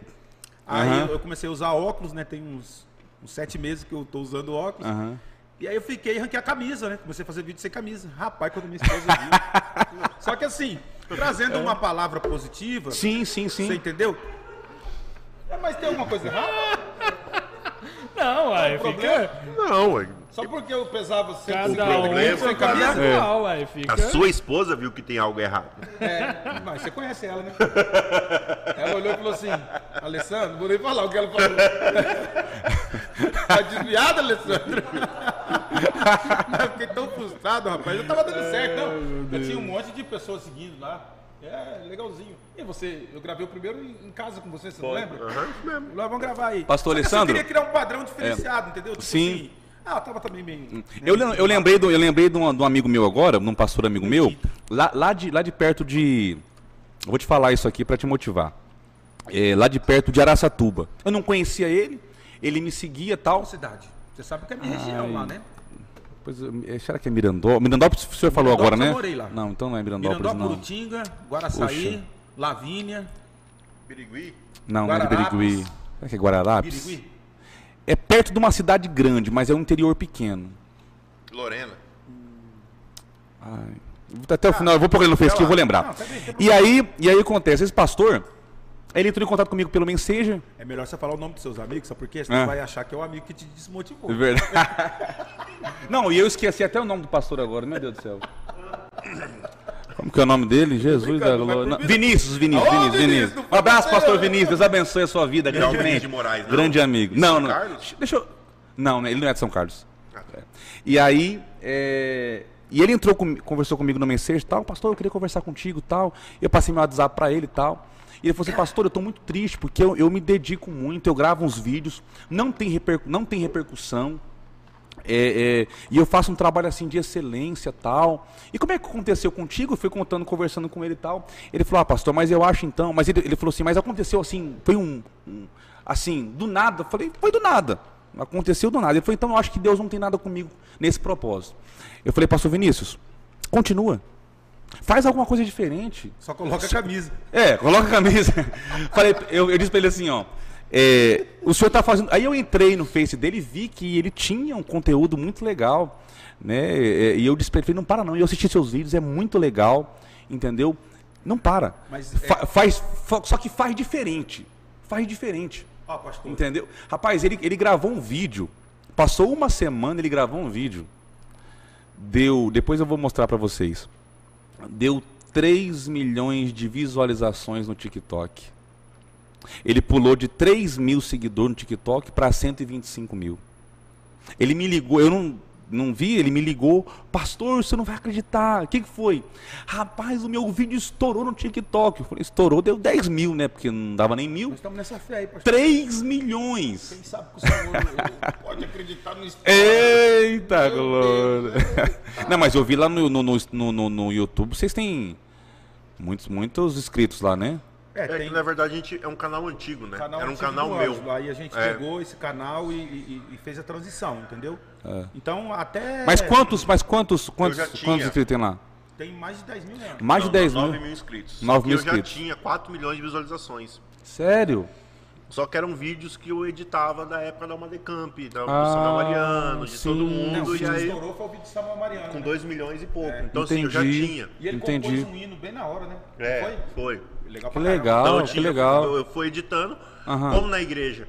Aí Aham. eu, eu comecei a usar óculos, né? Tem uns, uns sete meses que eu tô usando óculos. Aham. E aí eu fiquei e ranquei a camisa, né? Comecei a fazer vídeo sem camisa. Rapaz, quando minha esposa viu. Só que assim, trazendo uma palavra positiva. Sim, sim, Você sim. entendeu? É, mas tem alguma coisa errada? Não, aí problema? fica. Não, ué. Só porque eu pesava 150 Cada um sem cada camisa? qual, ué. Fica. a sua esposa viu que tem algo errado. É, mas você conhece ela, né? Ela olhou e falou assim, Alessandro, não vou nem falar o que ela falou. Tá desviada, Alessandro? Eu fiquei tão frustrado, rapaz. Eu tava dando certo, não. Eu tinha um monte de pessoas seguindo lá. É, legalzinho. E você, eu gravei o primeiro em casa com você, você não lembra? Aham, isso mesmo. Lá, vamos gravar aí. Pastor Só Alessandro? Eu queria criar um padrão diferenciado, entendeu? Tipo Sim. assim, ah, eu tava também bem... Eu, lem- eu lembrei, do, eu lembrei de, um, de um amigo meu agora, de um pastor amigo meu, lá, lá, de, lá de perto de. Eu vou te falar isso aqui pra te motivar. É, lá de perto de Araçatuba. Eu não conhecia ele, ele me seguia e tal. Qual cidade? Você sabe que é minha região lá, né? Pois, é, será que é Mirandó? Mirandópolis o senhor falou agora, Mirandópolis né? eu morei lá. Não, então não é Mirandópolis, Mirandó, não. Purutinga, Guaraçaí, Puxa. Lavínia, Birigui? Não, não é de. Birigui. Será que é Guararapes? Birigui. É perto de uma cidade grande, mas é um interior pequeno. Lorena. Ai. Até o final, eu vou pôr ele no Facebook, eu vou lembrar. Não, E aí, e aí acontece, esse pastor, ele entrou em contato comigo pelo Messenger. É melhor você falar o nome dos seus amigos, sabe por quê? Senão É. vai achar que é o amigo que te desmotivou. É verdade. Não, e eu esqueci até o nome do pastor agora, meu Deus do céu. Como que é o nome dele? Jesus da glória. Vinícius. Vinícius, Vinícius, Vinícius, Vinícius, Um abraço, pastor. Vinícius. Deus abençoe a sua vida, é o grandemente. Vinícius de Moraes, não? Grande amigo. Não, não. Carlos? Deixa eu... Não, né, ele não é de São Carlos. Ah, tá. E aí, é, e ele entrou, com- conversou comigo no Messenger e tal, pastor, eu queria conversar contigo e tal. Eu passei meu WhatsApp pra ele e tal. E ele falou assim, pastor, eu tô muito triste, porque eu, eu me dedico muito, eu gravo uns vídeos, não tem, repercu não tem repercussão. É, é, e eu faço um trabalho assim de excelência tal. E como é que aconteceu contigo? Eu fui contando, conversando com ele e tal. Ele falou, ah, pastor, mas eu acho então. Mas ele, ele falou assim, mas aconteceu assim, foi um, um- assim, do nada. Eu falei, foi do nada. Aconteceu do nada. Ele falou, então eu acho que Deus não tem nada comigo nesse propósito. Eu falei, pastor Vinícius, continua. Faz alguma coisa diferente. Só coloca a camisa. É, coloca a camisa. Falei, eu, eu disse pra ele assim, ó. É, o senhor tá fazendo. Aí eu entrei no Face dele e vi que ele tinha um conteúdo muito legal. Né? é, E eu disse pra ele, não para não. E eu assisti seus vídeos, é muito legal. Entendeu? Não para. Mas Fa- é- faz, fa- só que faz diferente. Faz diferente. Pastor. Entendeu? Rapaz, ele, ele gravou um vídeo. Passou uma semana, ele gravou um vídeo. Deu. Depois eu vou mostrar pra vocês. Deu 3 milhões de visualizações no TikTok. Ele pulou de 3 mil seguidores no TikTok para 125 mil. Ele me ligou, eu não, não vi, ele me ligou, pastor, você não vai acreditar. O que, que foi? Rapaz, o meu vídeo estourou no TikTok. Eu falei, estourou, deu 10 mil, né? Porque não dava nem mil. Nós estamos nessa fé aí, pastor. 3 milhões. Quem sabe que o senhor pode acreditar no Eita, glória. Não, mas eu vi lá no, no, no, no, no YouTube, vocês têm muitos, muitos inscritos lá, né? É, É tem que na verdade a gente é um canal antigo, né? canal Era um canal meu. Ângelo, Aí a gente É. pegou esse canal e, e- e fez a transição, entendeu? Então até. Mas quantos, mas quantos, quantos, quantos inscritos tem lá? tem mais de 10 mil né? Mais de 10 9 mil. mil inscritos. Só 9 que mil eu já tinha 4 milhões de visualizações. Sério? Só que eram vídeos que eu editava da época da Madecamp, da, Ah, do Samuel Mariano, de sim. todo Não, mundo. o e que aí, estourou foi o vídeo de Samuel Mariano. com né? 2 milhões e pouco. É. Então, assim, eu já Entendi. tinha. E ele Entendi. compôs um hino bem na hora, né? É, Foi? foi. Legal Que caramba. legal, Então, eu que tinha- legal. Eu, eu fui editando. Aham. Como na igreja,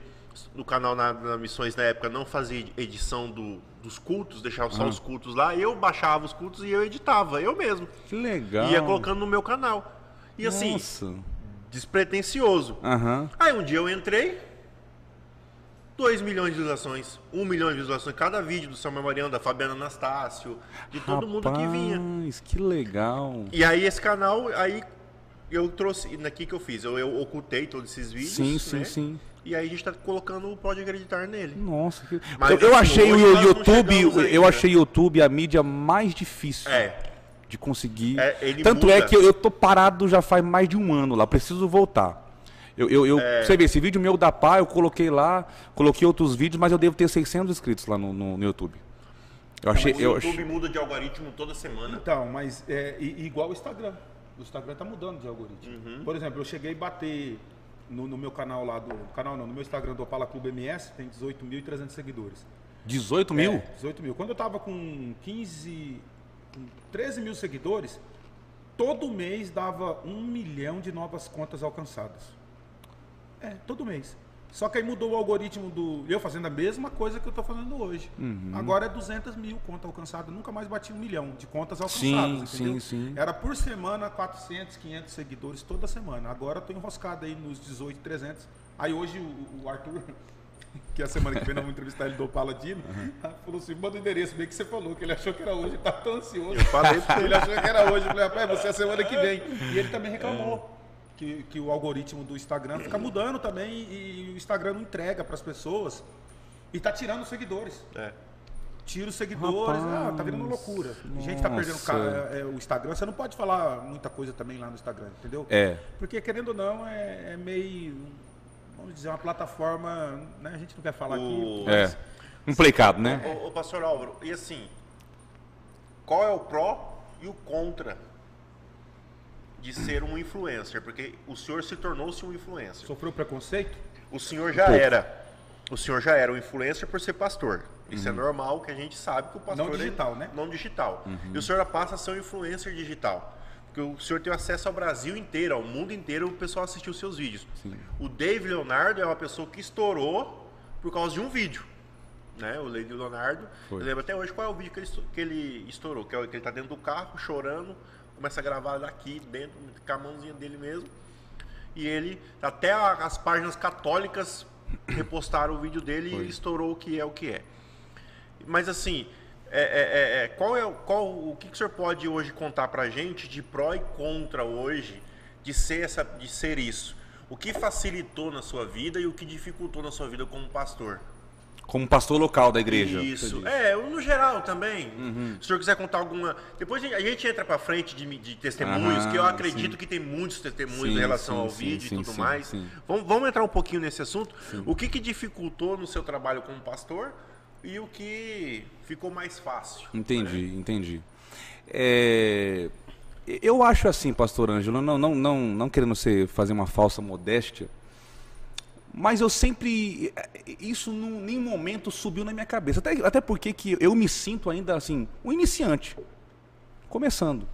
no canal na, na Missões na época, não fazia edição do- dos cultos, deixava só os cultos lá, eu baixava os cultos e eu editava, eu mesmo. Que legal. Ia colocando no meu canal. E assim, Nossa. despretensioso. Aham. Aí um dia eu entrei, 2 milhões de visualizações, 1 milhão de visualizações, cada vídeo do Samuel Mariano, da Fabiana Anastácio, de todo mundo que vinha. Rapaz, que legal. E aí esse canal, aí eu trouxe, aqui que eu fiz, eu, eu ocultei todos esses vídeos. Sim, sim, né? sim. E aí a gente tá colocando o Pode Acreditar nele. Nossa, que... Mas, eu, eu assim, achei o YouTube, eu ainda. achei o YouTube a mídia mais difícil É, de conseguir. É, ele Tanto muda. é que eu, eu tô parado já faz mais de um ano lá, preciso voltar. Eu, eu, eu- É. Você vê, esse vídeo meu da pá, eu coloquei lá, coloquei outros vídeos, mas eu devo ter 600 inscritos lá no, no- no YouTube. Eu achei, o eu YouTube achei- muda de algoritmo toda semana. Então, mas é igual o Instagram. O Instagram tá mudando de algoritmo. Uhum. Por exemplo, eu cheguei a bater no, no meu canal lá do. Canal não, no meu Instagram do Opala Clube MS, tem 18.300 seguidores. 18 mil? É, 18 mil. Quando eu tava com 15, com 13 mil seguidores, todo mês dava um milhão de novas contas alcançadas. É, todo mês. Só que aí mudou o algoritmo do. Eu fazendo a mesma coisa que eu tô fazendo hoje. Uhum. Agora é 200 mil contas alcançadas. Nunca mais bati um milhão de contas Sim, alcançadas. sim, entendeu? sim. Era por semana 400, 500 seguidores toda semana. Agora eu tô enroscado aí nos 18, 300. Aí hoje o, o Arthur, que a semana que vem nós vamos entrevistar ele do Paladino, falou assim: manda o endereço, bem que você falou, que ele achou que era hoje, tá tão ansioso. Eu falei ele achou que era hoje. Eu falei, rapaz, você é a semana que vem. E ele também reclamou. Que, que o algoritmo do Instagram fica mudando também e o Instagram não entrega para as pessoas e tá tirando os seguidores. É. Tira os seguidores, ah, tá virando Rapaz, loucura. A gente tá perdendo nossa. ca- é, é, o Instagram. Você não pode falar muita coisa também lá no Instagram, entendeu? É. Porque querendo ou não, é, é meio, vamos dizer, uma plataforma, né? A gente não quer falar O- aqui. É. Complicado, né? Ô, ô, pastor Álvaro, e assim, qual é o pró e o contra de ser um influencer? Porque o senhor se tornou-se um influencer. Sofreu preconceito? O senhor já pouco. era. O senhor já era um influencer por ser pastor. Isso é normal, que a gente sabe que o pastor Não é- digital, né? Não digital. E o senhor passa a ser um influencer digital. Porque o senhor tem acesso ao Brasil inteiro, ao mundo inteiro, o pessoal assistiu os seus vídeos. O Dave Leonardo é uma pessoa que estourou por causa de um vídeo. Né? O Dave Leonardo, Foi. eu lembro até hoje qual é o vídeo que ele, que ele estourou, que é o que ele tá dentro do carro, chorando, começa a gravar daqui dentro, com a mãozinha dele mesmo. E ele, até as páginas católicas repostaram o vídeo dele Foi. e estourou o que é o que é. Mas assim, é, é, é, é, qual é o- qual, o que, que o senhor pode hoje contar pra gente de pró e contra hoje de ser, essa, de ser isso? O que facilitou na sua vida e o que dificultou na sua vida como pastor? Como pastor local da igreja. Isso. É, no geral também. Uhum. Se o senhor quiser contar alguma. Depois a gente- a gente entra pra frente de, de testemunhos, Aham, que eu acredito sim. que tem muitos testemunhos Sim, em relação sim, ao sim, vídeo sim, e tudo sim, mais. sim. Vamos, vamos entrar um pouquinho nesse assunto. O que, que dificultou no seu trabalho como pastor e o que ficou mais fácil? Entendi, entendi. É, eu acho assim, pastor Ângelo, não, não, não, não querendo ser, fazer uma falsa modéstia, mas eu sempre. Isso em nenhum momento subiu na minha cabeça. Até, até porque que eu me sinto ainda assim, um iniciante. Começando.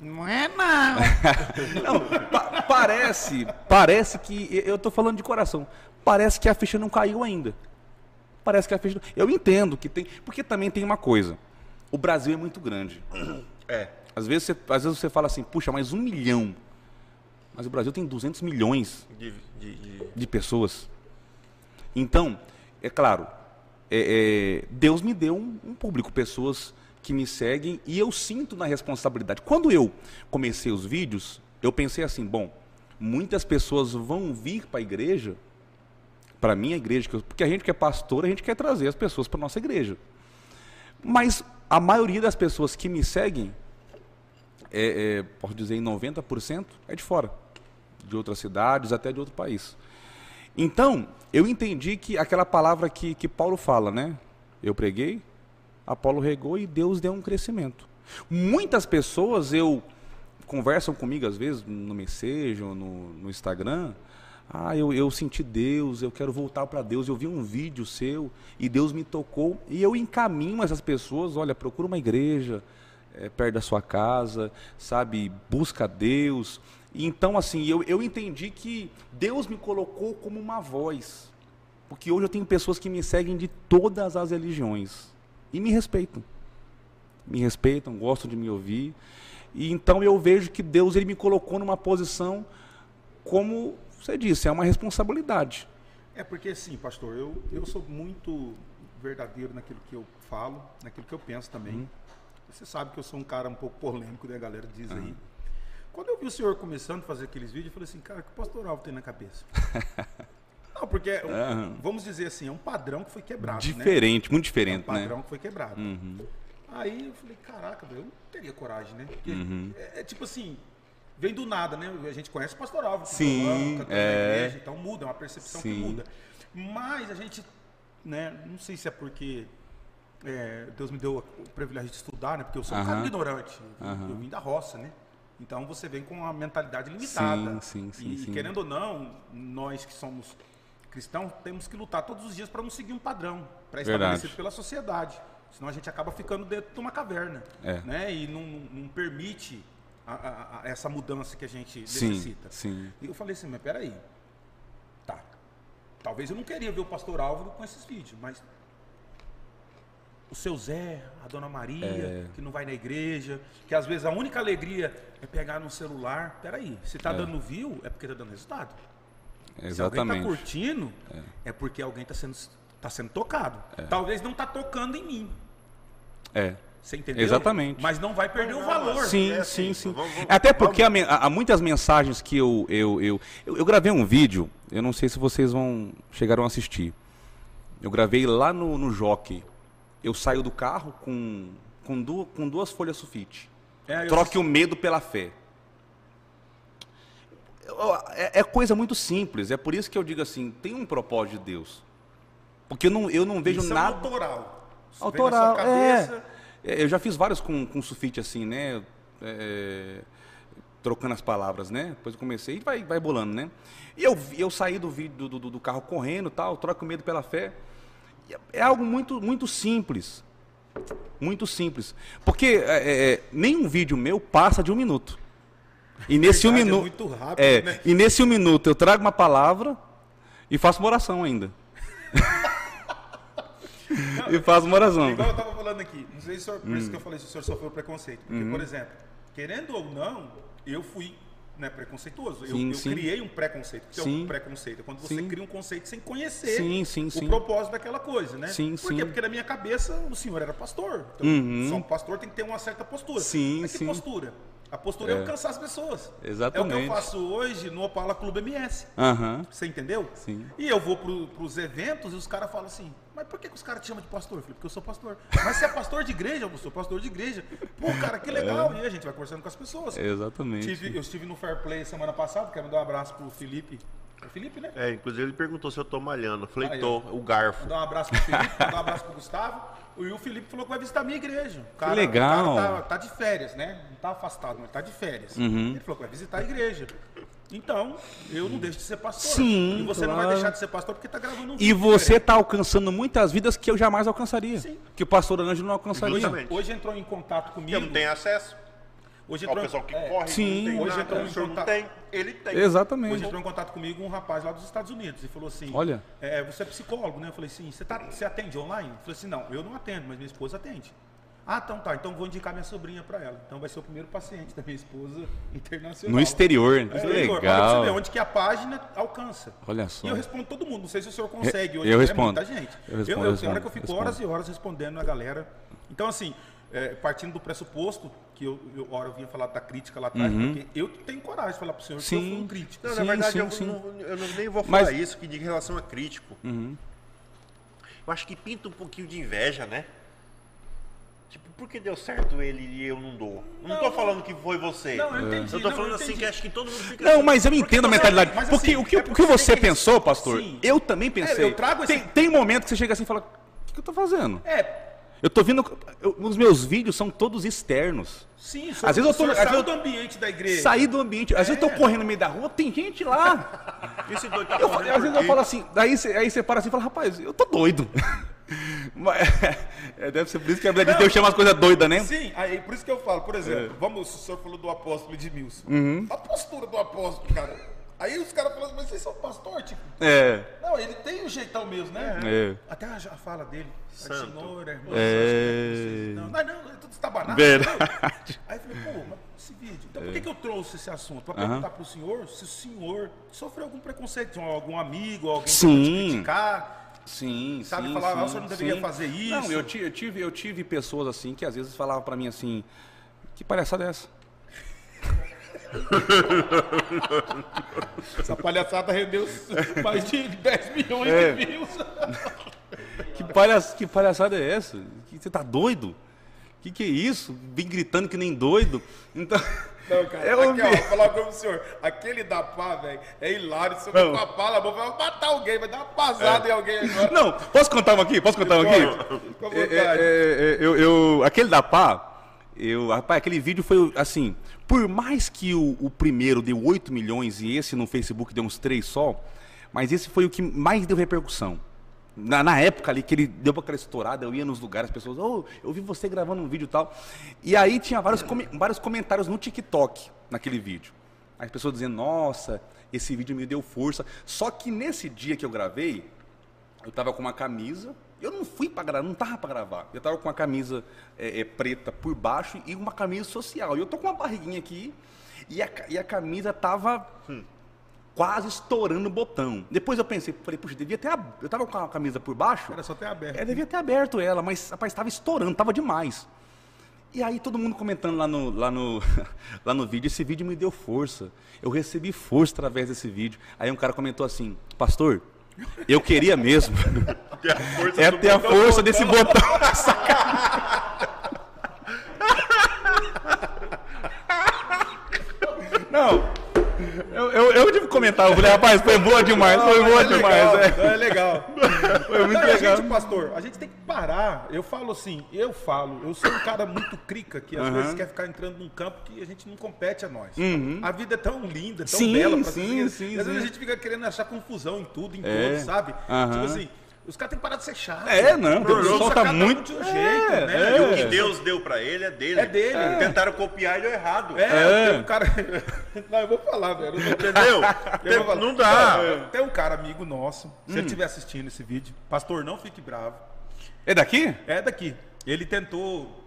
Não é não. Não, pa- parece, parece que eu estou falando de coração. Parece que a ficha não caiu ainda. Parece que a ficha. Eu entendo que tem, porque também tem uma coisa. O Brasil é muito grande. É. Às vezes você, às vezes você fala assim, puxa, mas um milhão. Mas o Brasil tem 200 milhões De, de- de- de pessoas. Então, é claro, é- é, Deus me deu um, um público, pessoas que me seguem e eu sinto na responsabilidade. Quando eu comecei os vídeos, eu pensei assim, bom, muitas pessoas vão vir para a igreja, para a minha igreja, porque a gente que é pastor, a gente quer trazer as pessoas para nossa igreja. Mas a maioria das pessoas que me seguem, é, é, posso dizer em 90%, é de fora, de outras cidades, até de outro país. Então, eu entendi que aquela palavra que, que Paulo fala, né? Eu preguei, Apolo regou e Deus deu um crescimento. Muitas pessoas eu conversam comigo às vezes no Message ou no, no Instagram. Ah, eu, eu senti Deus, eu quero voltar para Deus. Eu vi um vídeo seu e Deus me tocou. E eu encaminho essas pessoas: olha, procura uma igreja é, perto da sua casa, sabe? Busca Deus. Então, assim, eu, eu entendi que Deus me colocou como uma voz. Porque hoje eu tenho pessoas que me seguem de todas as religiões e me respeitam. Me respeitam, gostam de me ouvir. E então eu vejo que Deus ele me colocou numa posição como você disse, é uma responsabilidade. É porque assim, pastor, eu, eu sou muito verdadeiro naquilo que eu falo, naquilo que eu penso também. Uhum. Você sabe que eu sou um cara um pouco polêmico, né, a galera diz aí. Quando eu vi o senhor começando a fazer aqueles vídeos, eu falei assim, cara, o que o pastor Alvo tem na cabeça? Não, porque, um- Aham. vamos dizer assim, é um padrão que foi quebrado, né? Diferente, muito É um diferente, padrão né? que foi quebrado. Uhum. Aí eu falei, caraca, eu não teria coragem, né? Porque Uhum. é, é tipo assim, vem do nada, né? A gente conhece o pastor Alvo, Sim, na é. igreja, então muda, é uma percepção que Sim. muda. Mas a gente, né, não sei se é porque é, Deus me deu o privilégio de estudar, né? Porque eu sou um cara ignorante, eu, eu vim da roça, né? Então você vem com uma mentalidade limitada. Sim, sim, sim, e, sim. querendo ou não, nós que somos cristãos temos que lutar todos os dias para não seguir um padrão pré-estabelecido pela sociedade. Senão a gente acaba ficando dentro de uma caverna. É. Né? E não, não- não permite a- a- a- essa mudança que a gente Sim, necessita. sim. E eu falei assim, mas peraí. Tá. Talvez eu não queria ver o pastor Álvaro com esses vídeos, mas o seu Zé, a dona Maria, É. que não vai na igreja, que às vezes a única alegria é pegar no celular. Peraí, se tá dando view, é porque tá dando resultado. Se alguém Exatamente. tá curtindo, é, porque alguém tá sendo, tá sendo tocado. Talvez não tá tocando em mim. É. Você entendeu? Exatamente. Mas não vai perder o valor. Sim, É sim, assim, sim. vamos- vamos- Até porque há, há muitas mensagens que eu eu, eu, eu. eu gravei um vídeo, eu não sei se vocês vão chegaram a assistir. Eu gravei lá no, no Jockey. Eu saio do carro com, com, du- com duas folhas sulfite. É, eu Troque o medo pela fé. Eu- É, é coisa muito simples. É por isso que eu digo assim: tem um propósito de Deus. Porque eu não, eu não vejo Isso é nada. autoral. Isso Autoral, cabeça. é. É, Eu já fiz vários com, com sulfite assim, né? É, trocando as palavras, né? Depois eu comecei e vai, vai bolando, né? E eu, eu saí do vídeo do, do, do carro correndo tal, troco o medo pela fé. É- É algo muito, muito simples. Muito simples. Porque é, é, nenhum vídeo meu passa de um minuto. E nesse um Verdade, é minuto. muito rápido, é, né? E nesse um minuto eu trago uma palavra e faço uma oração ainda. e faço uma oração. Igual eu estava falando aqui, não sei se o senhor, por Hum. isso que eu falei se o senhor sofreu preconceito. Porque, Uhum. por exemplo, querendo ou não, eu fui né, preconceituoso. Eu, Sim, eu sim. criei um preconceito. O que é Sim. um preconceito? É quando você cria um conceito sem conhecer o sim. propósito daquela coisa, né? Sim, Por quê? Porque na minha cabeça o senhor era pastor. Então, Uhum. só um pastor tem que ter uma certa postura. Sim, Mas que sim. postura? A postura é, É. alcançar as pessoas. É o que Exatamente. eu faço hoje no Opala Clube MS. Aham. Você entendeu? Sim. E eu vou pro, pros eventos e os caras falam assim, mas por que, que os caras te chamam de pastor? Eu falei, porque eu sou pastor. Mas você é pastor de igreja? Eu sou pastor de igreja. Pô, cara, que legal. E aí a gente vai conversando com as pessoas. Exatamente. Tive- eu estive no Fair Play semana passada, quero mandar um abraço pro Felipe. É o Felipe, né? É, inclusive ele perguntou se eu tô malhando. Eu falei, Aí, tô, ó. o garfo. Mandar um abraço pro Felipe, mandar um abraço pro Gustavo. E o Felipe falou que vai visitar a minha igreja. O cara, legal. O cara tá, tá de férias, né? Não tá afastado, mas tá de férias. Uhum. Ele falou que vai visitar a igreja. Então, eu não deixo de ser pastor. Sim, E você não vai claro. deixar de ser pastor porque tá gravando um E vídeo você diferente. está alcançando muitas vidas que eu jamais alcançaria. Sim. Que o pastor Ângelo não alcançaria. Justamente. Hoje entrou em contato comigo. Eu não tenho acesso Hoje entrou, pessoal que é, corre. Sim. não tem Hoje nada, entrou em o contato- tem, ele tem. Exatamente. Hoje entrou em contato comigo um rapaz lá dos Estados Unidos e falou assim: Olha. é, você é psicólogo, né? Eu falei assim: você, tá, você atende online? Eu falei assim: não, eu não atendo, mas minha esposa atende. Ah, então tá, então vou indicar minha sobrinha para ela. Então vai ser o primeiro paciente da minha esposa internacional. No exterior. É, Olha pra legal. você ver onde que a página alcança. Olha só. E eu respondo todo mundo. Não sei se o senhor consegue hoje. eu é respondo. muita gente. Eu respondo, eu, eu tem hora que eu fico respondo. horas e horas respondendo a galera. Então, assim, é, partindo do pressuposto, que eu, eu, hora eu vinha falar da crítica lá atrás, porque eu tenho coragem de falar pro senhor que eu Uhum. Sim. fui um crítico. Não, Sim, na verdade, sim, eu, sim. Não, eu não- nem vou falar Mas- Uhum. isso que de relação a crítico. Eu acho que pinta um pouquinho de inveja, né? Tipo, por que deu certo ele e eu não dou? Não, tô falando que foi você. Não, eu entendi, Eu tô não, falando eu assim que acho que todo mundo fica Não, assim. mas eu entendo a mas- mentalidade. mas porque assim, o que, é o que porque você que- pensou, pastor, Sim. eu também pensei. eu trago esse- tem, tem momentos que você chega assim e fala: o que, que eu tô fazendo? É, Eu tô vendo. eu- os meus vídeos são todos externos. Sim, Às vezes eu tô- às eu- do ambiente da igreja. Sair do ambiente. Às vezes eu tô correndo no meio da rua, tem gente lá. Esse doido tá Eu, correndo às vezes eu falo assim, daí você, aí você para assim e fala, rapaz, eu tô doido. Mas, é, deve ser por isso que a Bíblia de Deus chama as coisas doidas, né? Sim, aí por isso que eu falo, por exemplo, vamos, o senhor falou do apóstolo Edmilson. A postura do apóstolo, cara. Aí os caras falam assim, mas vocês são pastor, tipo. É. Não, ele tem um jeitão mesmo, né? É. Até a, a fala dele. Santo. Senhor, irmão. É. Não, não, não, é tudo estabanado. Verdade. Aí eu falei, pô, mas esse vídeo. Então por que, que eu trouxe esse assunto? Pra perguntar pro senhor se o senhor sofreu algum preconceito de algum amigo, alguém Sim. que te criticar. Sim, Sabe, sim, falar, sim, "Ah, senhor não deveria sim. fazer isso." Não, eu, eu tive, eu tive pessoas assim que às vezes falavam pra mim assim, que palhaçada é essa? Essa palhaçada rendeu mais de 10 milhões É. de views. Que, palha, que palhaçada é essa? Que, você tá doido? Que que é isso? Vem gritando que nem doido. Então, Não, cara, eu aqui, ó, vou falar com o senhor. Aquele da pá, velho, é hilário. Se eu Não. com a pá na boca, vai matar alguém, vai dar uma pasada em alguém agora. Não, posso contar uma aqui? Posso contar uma aqui? Com É, vontade. é, é, eu, eu- aquele da pá, eu, rapaz, aquele vídeo foi assim. Por mais que o, o primeiro deu 8 milhões e esse no Facebook deu uns 3 só, mas esse foi o que mais deu repercussão. Na, na época ali que ele deu aquela estourada, eu ia nos lugares, as pessoas, oh, eu vi você gravando um vídeo e tal. E aí tinha vários, come- vários comentários no TikTok naquele vídeo. As pessoas dizendo, nossa, esse vídeo me deu força. Só que nesse dia que eu gravei, eu tava com uma camisa. Eu não fui pra gravar, não tava pra gravar. Eu tava com uma camisa é, é, preta por baixo e uma camisa social. E eu tô com uma barriguinha aqui e a, e a camisa tava hum, quase estourando o botão. Depois eu pensei, falei, puxa, devia ter. ab- Eu tava com a camisa por baixo. Era só ter aberto. É, devia ter aberto ela, mas rapaz, estava estourando, tava demais. E aí todo mundo comentando lá no, lá, no, lá no vídeo, esse vídeo me deu força. Eu recebi força através desse vídeo. Aí um cara comentou assim, pastor, eu queria mesmo Tem a força é ter a força desse botão. Não. Eu, eu, eu tive que comentar, eu falei, rapaz, foi boa demais, foi boa demais. legal, é. é legal. Foi muito Não, e a legal. gente, pastor, a gente tem que parar. Eu falo assim, eu falo, eu sou um cara muito crica que às Aham. vezes quer ficar entrando num campo que a gente não compete a nós. A vida é tão linda, tão Sim, bela pra sim, sim, e às vezes sim. a gente fica querendo achar confusão em tudo, em É. todos, sabe? Aham. Tipo assim, os caras têm que parar de ser chato. É, não, o pessoal tá um muito- um É, jeito, é. né? E o que Deus deu pra ele é dele. É dele. Tentaram copiar e deu errado. É, É. tem um cara. Não, eu vou falar, velho. Entendeu? Falar. Não dá. Tem um cara amigo nosso, se Hum. ele estiver assistindo esse vídeo, pastor, não fique bravo. É daqui? É daqui. Ele tentou.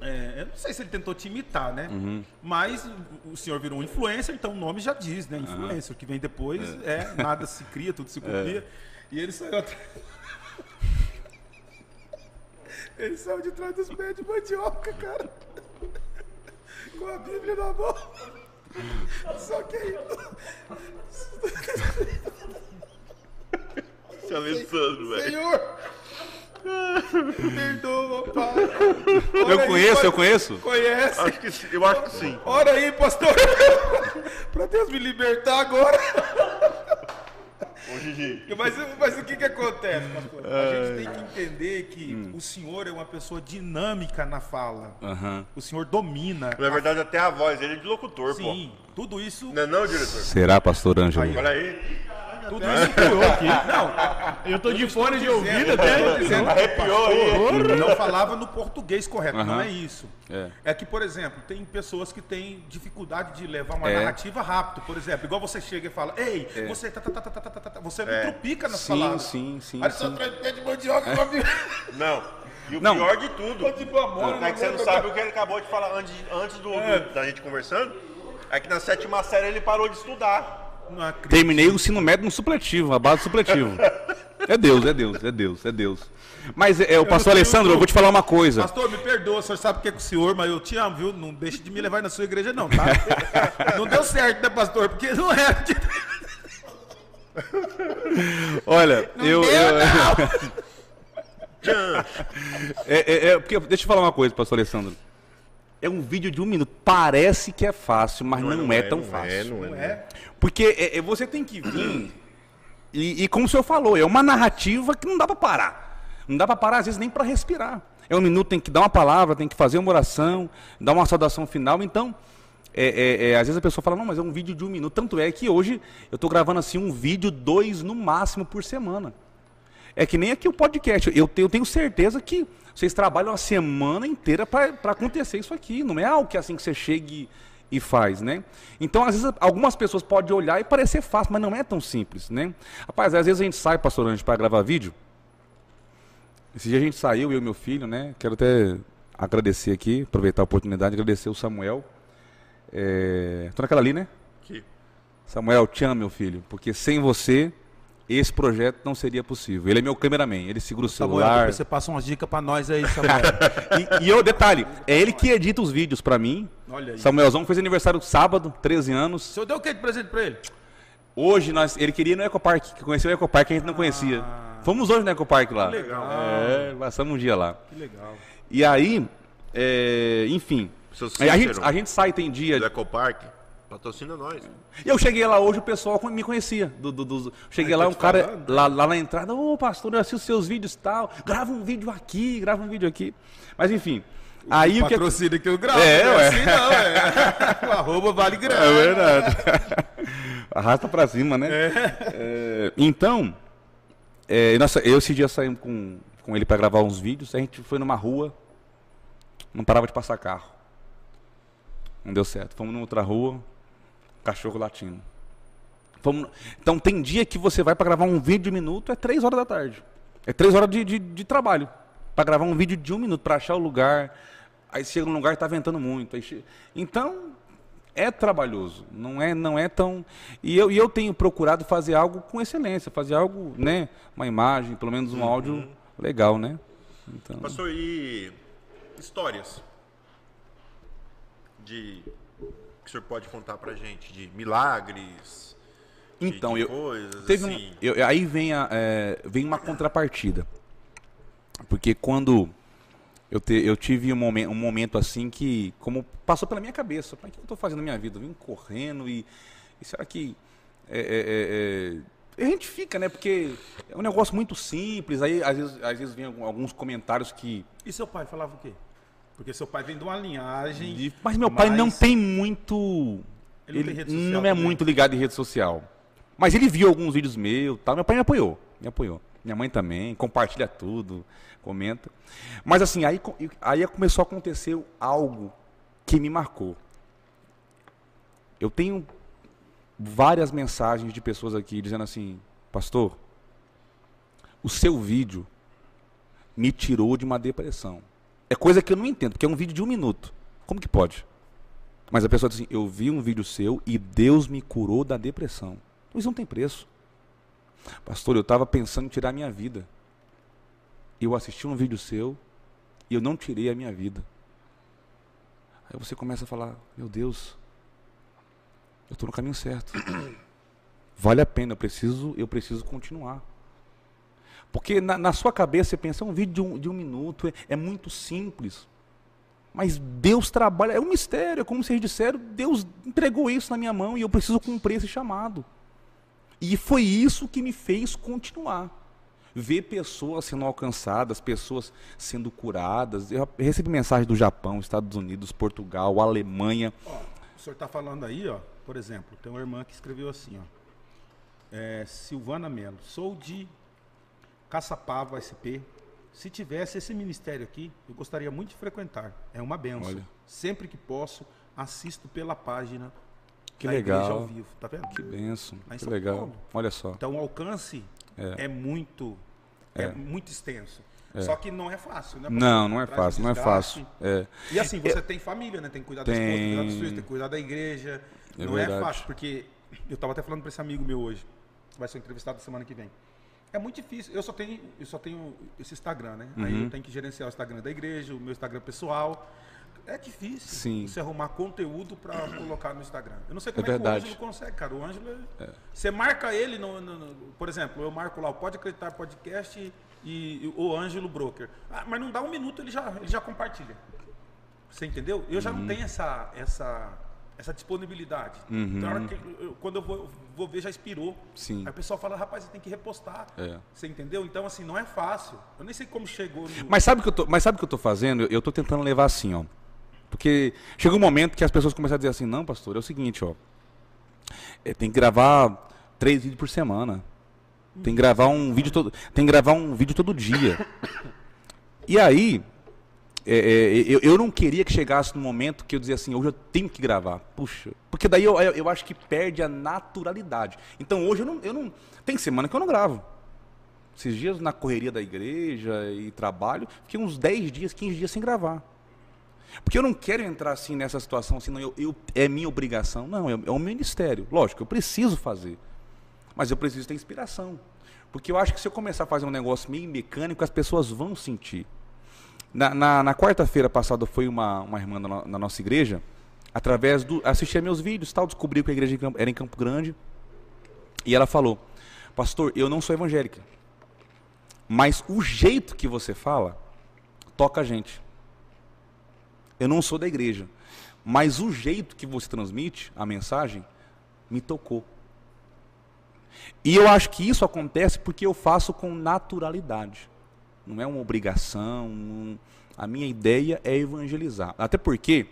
é, eu não sei se ele tentou te imitar, né? Uhum. Mas o- o senhor virou um influencer, então o nome já diz, né? Influencer. O que vem depois é. nada se cria, tudo se copia. E ele saiu atrás. Ele saiu de trás dos pés de mandioca, cara. Com a Bíblia na mão. Só que aí. Se Alessandro, velho. Senhor! Perdoa, pai. Eu Ora aí, conheço, pai. eu conheço. Conhece? Acho que sim, eu acho que sim. Ora aí, pastor. pra Deus me libertar agora. Ô, Gigi. Mas, mas o que que acontece, pastor? A gente tem que entender que o senhor é uma pessoa dinâmica na fala. Aham. O senhor domina. Na verdade, até a voz dele é de locutor, pô. Sim, tudo isso, Não é não, diretor? Será, pastor Ângelo? Olha aí. Tudo isso criou aqui. Não, Eu tô de fone de ouvido até. Arrepiou aí. não falava no português correto, não é isso. É. É. que, por exemplo, tem pessoas que têm dificuldade de levar uma É. narrativa rápido. Por exemplo, igual você chega e fala, ei, você tá, tá, tá, tá, tá, tá, tá, tá", você não É. trupica nas Sim, palavras. sim, sim, Aí sim. traz pé de mandioca com a Bíblia. Não. E o Não. pior de tudo. Tipo amor, É que você não sabe o que ele acabou de falar antes, antes do, do- da gente conversando. É que na sétima série ele parou de estudar. Não. Terminei o ensino médio no supletivo, a base do supletivo. É Deus, é Deus, é Deus, é Deus. Mas é, o pastor Alessandro, eu vou te falar uma coisa. Pastor, me perdoa, o senhor sabe o que é com o senhor, mas eu te amo, viu? Não deixe de me levar na sua igreja, não, tá? não deu certo, né, pastor? Porque não é. de- Olha, eu. deu, eu- é, é- é, porque, deixa eu falar uma coisa, pastor Alessandro. É um vídeo de um minuto. Parece que é fácil, mas não, é, tão não fácil. É, não é, Não não é. é? Porque é, é, você tem que vir. E, e como o senhor falou, é uma narrativa que não dá pra parar. Não dá pra parar, às vezes, nem pra respirar. É um minuto, tem que dar uma palavra, tem que fazer uma oração, dar uma saudação final. Então, é, é, é, às vezes a pessoa fala, não, mas é um vídeo de um minuto. Tanto é que hoje eu estou gravando assim um vídeo, dois no máximo por semana. É que nem aqui o podcast. Eu eu tenho certeza que vocês trabalham a semana inteira para acontecer isso aqui. Não é algo que é assim que você chegue e faz, né? Então, às vezes, algumas pessoas podem olhar e parecer fácil, mas não é tão simples, né? Rapaz, às vezes a gente sai, pastor Anjo, para gravar vídeo. Esse dia a gente saiu, eu e meu filho, né? Quero até agradecer aqui, aproveitar a oportunidade, agradecer o Samuel. É... Tô naquela ali, né? Aqui. Samuel, te amo, meu filho, porque sem você esse projeto não seria possível. Ele é meu cameraman, ele segura o Samuel, celular. depois você passa umas dicas pra nós aí, Samuel. E, e eu, detalhe, é ele que edita os vídeos pra mim. Olha aí. Samuelzão fez aniversário sábado, 13 anos. O senhor deu o que de presente pra ele? Hoje nós, ele queria ir no Ecopark, que conheceu o Ecopark que a gente não conhecia. Fomos hoje no Ecopark lá. Que legal. É, passamos um dia lá. Que legal. E aí, é, enfim. A, gente, a gente sai, tem dia. do Ecopark, patrocina nós. E eu cheguei lá hoje, o pessoal me conhecia. Do, do- dos- cheguei Ai, lá, tô um cara falando. lá, lá na entrada, ô pastor, eu assisto seus vídeos e tal. Grava um vídeo aqui, grava um vídeo aqui. Mas enfim. Aí o que. Patrocínio que eu gravo. É, não ué. assim não, é. o arroba vale grana. É verdade. Arrasta pra cima, né? É, então, é, nossa, eu esse dia saímos com, com ele pra gravar uns vídeos. A gente foi numa rua, não parava de passar carro. Não deu certo. Fomos numa outra rua, cachorro latindo. Fomos, então tem dia que você vai pra gravar um vídeo de um minuto, é três horas da tarde. É três horas de, de, de trabalho. Pra gravar um vídeo de um minuto, pra achar o lugar. Aí chega num lugar e tá ventando muito. aí che- Então, é trabalhoso, não é, não é tão. E eu, e eu tenho procurado fazer algo com excelência, fazer algo, né? Uma imagem, pelo menos um áudio legal, né? Então, Pastor, e histórias de que o senhor pode contar pra gente de milagres? de- então de eu coisas, teve um- assim. eu- aí vem a, é, vem uma contrapartida, porque quando eu, te- eu tive um momento, um momento assim que, como passou pela minha cabeça, "Pai, o que eu estou fazendo na minha vida? Eu vim correndo e, e será que é, é, é, é, a gente fica, né? Porque é um negócio muito simples. Aí às vezes, às vezes vem alguns comentários que E seu pai falava o quê? Porque seu pai vem de uma linhagem. de- mas meu pai não mas- tem muito, Ele não tem rede social não é também? muito ligado em rede social. Mas ele viu alguns vídeos meus, tal. Meu pai me apoiou, me apoiou. Minha mãe também, compartilha tudo, comenta. Mas assim, aí, aí começou a acontecer algo que me marcou. Eu tenho várias mensagens de pessoas aqui dizendo assim, pastor, o seu vídeo me tirou de uma depressão. É coisa que eu não entendo, porque é um vídeo de um minuto. Como que pode? Mas a pessoa diz assim, eu vi um vídeo seu e Deus me curou da depressão. Isso não tem preço. Pastor, eu estava pensando em tirar a minha vida. Eu assisti um vídeo seu e eu não tirei a minha vida. Aí você começa a falar, meu Deus, eu estou no caminho certo. Vale a pena, eu preciso, eu preciso continuar. Porque na, na sua cabeça você pensa, é um vídeo de um, de um minuto, é, é muito simples. Mas Deus trabalha, é um mistério, é como vocês disseram, Deus entregou isso na minha mão e eu preciso cumprir esse chamado. E foi isso que me fez continuar. Ver pessoas sendo alcançadas, pessoas sendo curadas. Eu recebi mensagem do Japão, Estados Unidos, Portugal, Alemanha. Ó, o senhor está falando aí, ó, por exemplo, tem uma irmã que escreveu assim, ó. É, Silvana Melo, sou de Caçapava SP. Se tivesse esse ministério aqui, eu gostaria muito de frequentar. É uma benção. Olha. Sempre que posso, assisto pela página Que da igreja legal. ao vivo. Tá vendo? Que benção, que São legal. Paulo. Olha só. Então o alcance É. é, muito é. muito extenso. Só que não é fácil, né? Não, não é fácil, não é fácil. É. E assim, você tem família, né? Tem que cuidar da esposa, tem que cuidar dos Tem. filhos, tem que cuidar da igreja. É não verdade. é fácil, porque eu estava até falando para esse amigo meu hoje, que vai ser entrevistado semana que vem. É muito difícil. Eu só tenho, eu só tenho esse Instagram, né? Aí Uhum. eu tenho que gerenciar o Instagram da igreja, o meu Instagram pessoal. É difícil Sim. você arrumar conteúdo para colocar no Instagram. Eu não sei como É é, que o Ângelo consegue, cara. O Ângelo, é- você marca ele, no, no- no- por exemplo, eu marco lá o Pode Acreditar Podcast e, o Ângelo Broker. Ah, mas não dá um minuto, ele já, ele já compartilha. Você entendeu? Eu já não tenho essa, essa, essa disponibilidade. Uhum. Então, que eu- quando eu vou, vou ver, já expirou. Sim. Aí o pessoal fala, rapaz, você tem que repostar. É. Você entendeu? Então, assim, não é fácil. Eu nem sei como chegou no... Mas sabe o que eu tô, mas sabe o que eu tô fazendo? Eu- tô tentando levar assim, ó. Porque chega um momento que as pessoas começam a dizer assim, não, pastor, é o seguinte, ó. é, tem que gravar três vídeos por semana. Tem que gravar um vídeo todo, tem que gravar um vídeo todo dia. E aí, é, é, eu, eu não queria que chegasse no momento que eu dizia assim, hoje eu tenho que gravar. Puxa. Porque daí eu, eu, eu acho que perde a naturalidade. Então hoje eu não, eu não. Tem semana que eu não gravo. Esses dias na correria da igreja e trabalho, fiquei uns 10 dias, 15 dias sem gravar. Porque eu não quero entrar assim nessa situação, assim, não, eu, eu- é minha obrigação. Não, é, é o ministério. Lógico, eu preciso fazer. Mas eu preciso ter inspiração. Porque eu acho que se eu começar a fazer um negócio meio mecânico, as pessoas vão sentir. Na, na- na quarta-feira passada foi uma, uma irmã na, na nossa igreja, através do. assistia meus vídeos tal, descobriu que a igreja era em Campo Grande. E ela falou: Pastor, eu não sou evangélica. Mas o jeito que você fala toca a gente. Eu não sou da igreja. Mas o jeito que você transmite a mensagem me tocou. E eu acho que isso acontece porque eu faço com naturalidade. Não é uma obrigação. A minha ideia é evangelizar. Até porque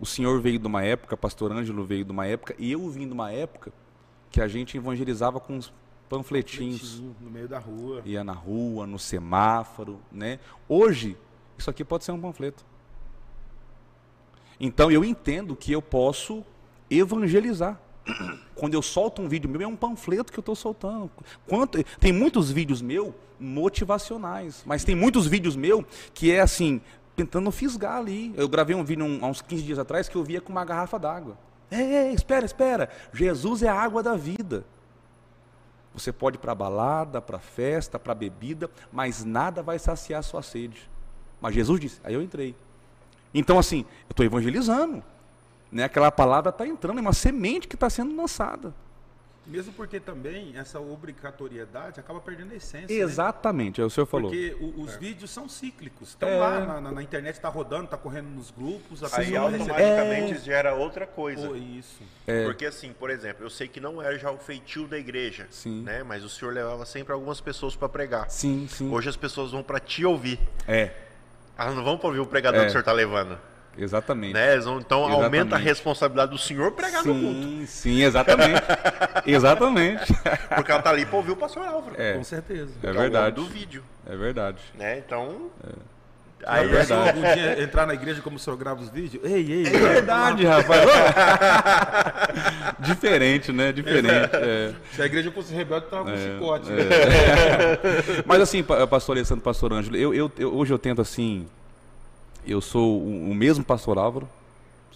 o senhor veio de uma época, pastor Ângelo veio de uma época, e eu vim de uma época que a gente evangelizava com os panfletinhos no meio da rua. ia na rua, no semáforo, né? Hoje, isso aqui pode ser um panfleto. Então eu entendo que eu posso evangelizar. Quando eu solto um vídeo meu, é um panfleto que eu estou soltando. Quanto, tem muitos vídeos meus motivacionais, mas tem muitos vídeos meus que é assim, tentando fisgar ali. Eu gravei um vídeo um- há uns 15 dias atrás que eu via com uma garrafa d'água. Ei, ei, espera, espera. Jesus é a água da vida. Você pode ir para balada, para festa, para bebida, mas nada vai saciar sua sede. Mas Jesus disse, aí eu entrei. Então, assim, eu estou evangelizando. Né? Aquela palavra está entrando, é uma semente que está sendo lançada. Mesmo porque também essa obrigatoriedade acaba perdendo a essência. né? Exatamente, é o senhor falou. Porque o- os vídeos são cíclicos. Estão É. lá na, na- na internet, está rodando, está correndo nos grupos. a Aí automaticamente gera outra coisa. Pô, isso. Porque assim, por exemplo, eu sei que não era já o feitio da igreja, Sim. né? Mas o senhor levava sempre algumas pessoas para pregar. Sim, sim. Hoje as pessoas vão para te ouvir. É, Elas não vão para ouvir o pregador É. que o senhor tá levando, exatamente. né? Vão- então aumenta a Exatamente. responsabilidade do senhor pregar no culto, Sim, sim, exatamente. exatamente. porque ela tá ali para ouvir o pastor Álvaro. É, Com certeza. é o verdade. do vídeo, É verdade. né? Então, Já aí é algum dia entrar na igreja como o senhor grava os vídeos? Ei, ei, É verdade, rapaz. Diferente, né? Diferente. é. Se a igreja fosse rebelde, tava com um chicote. né? Mas assim, pa- pastor Alessandro, pastor Ângelo, eu, eu- eu- hoje eu tento assim, eu sou o, mesmo pastor Álvaro,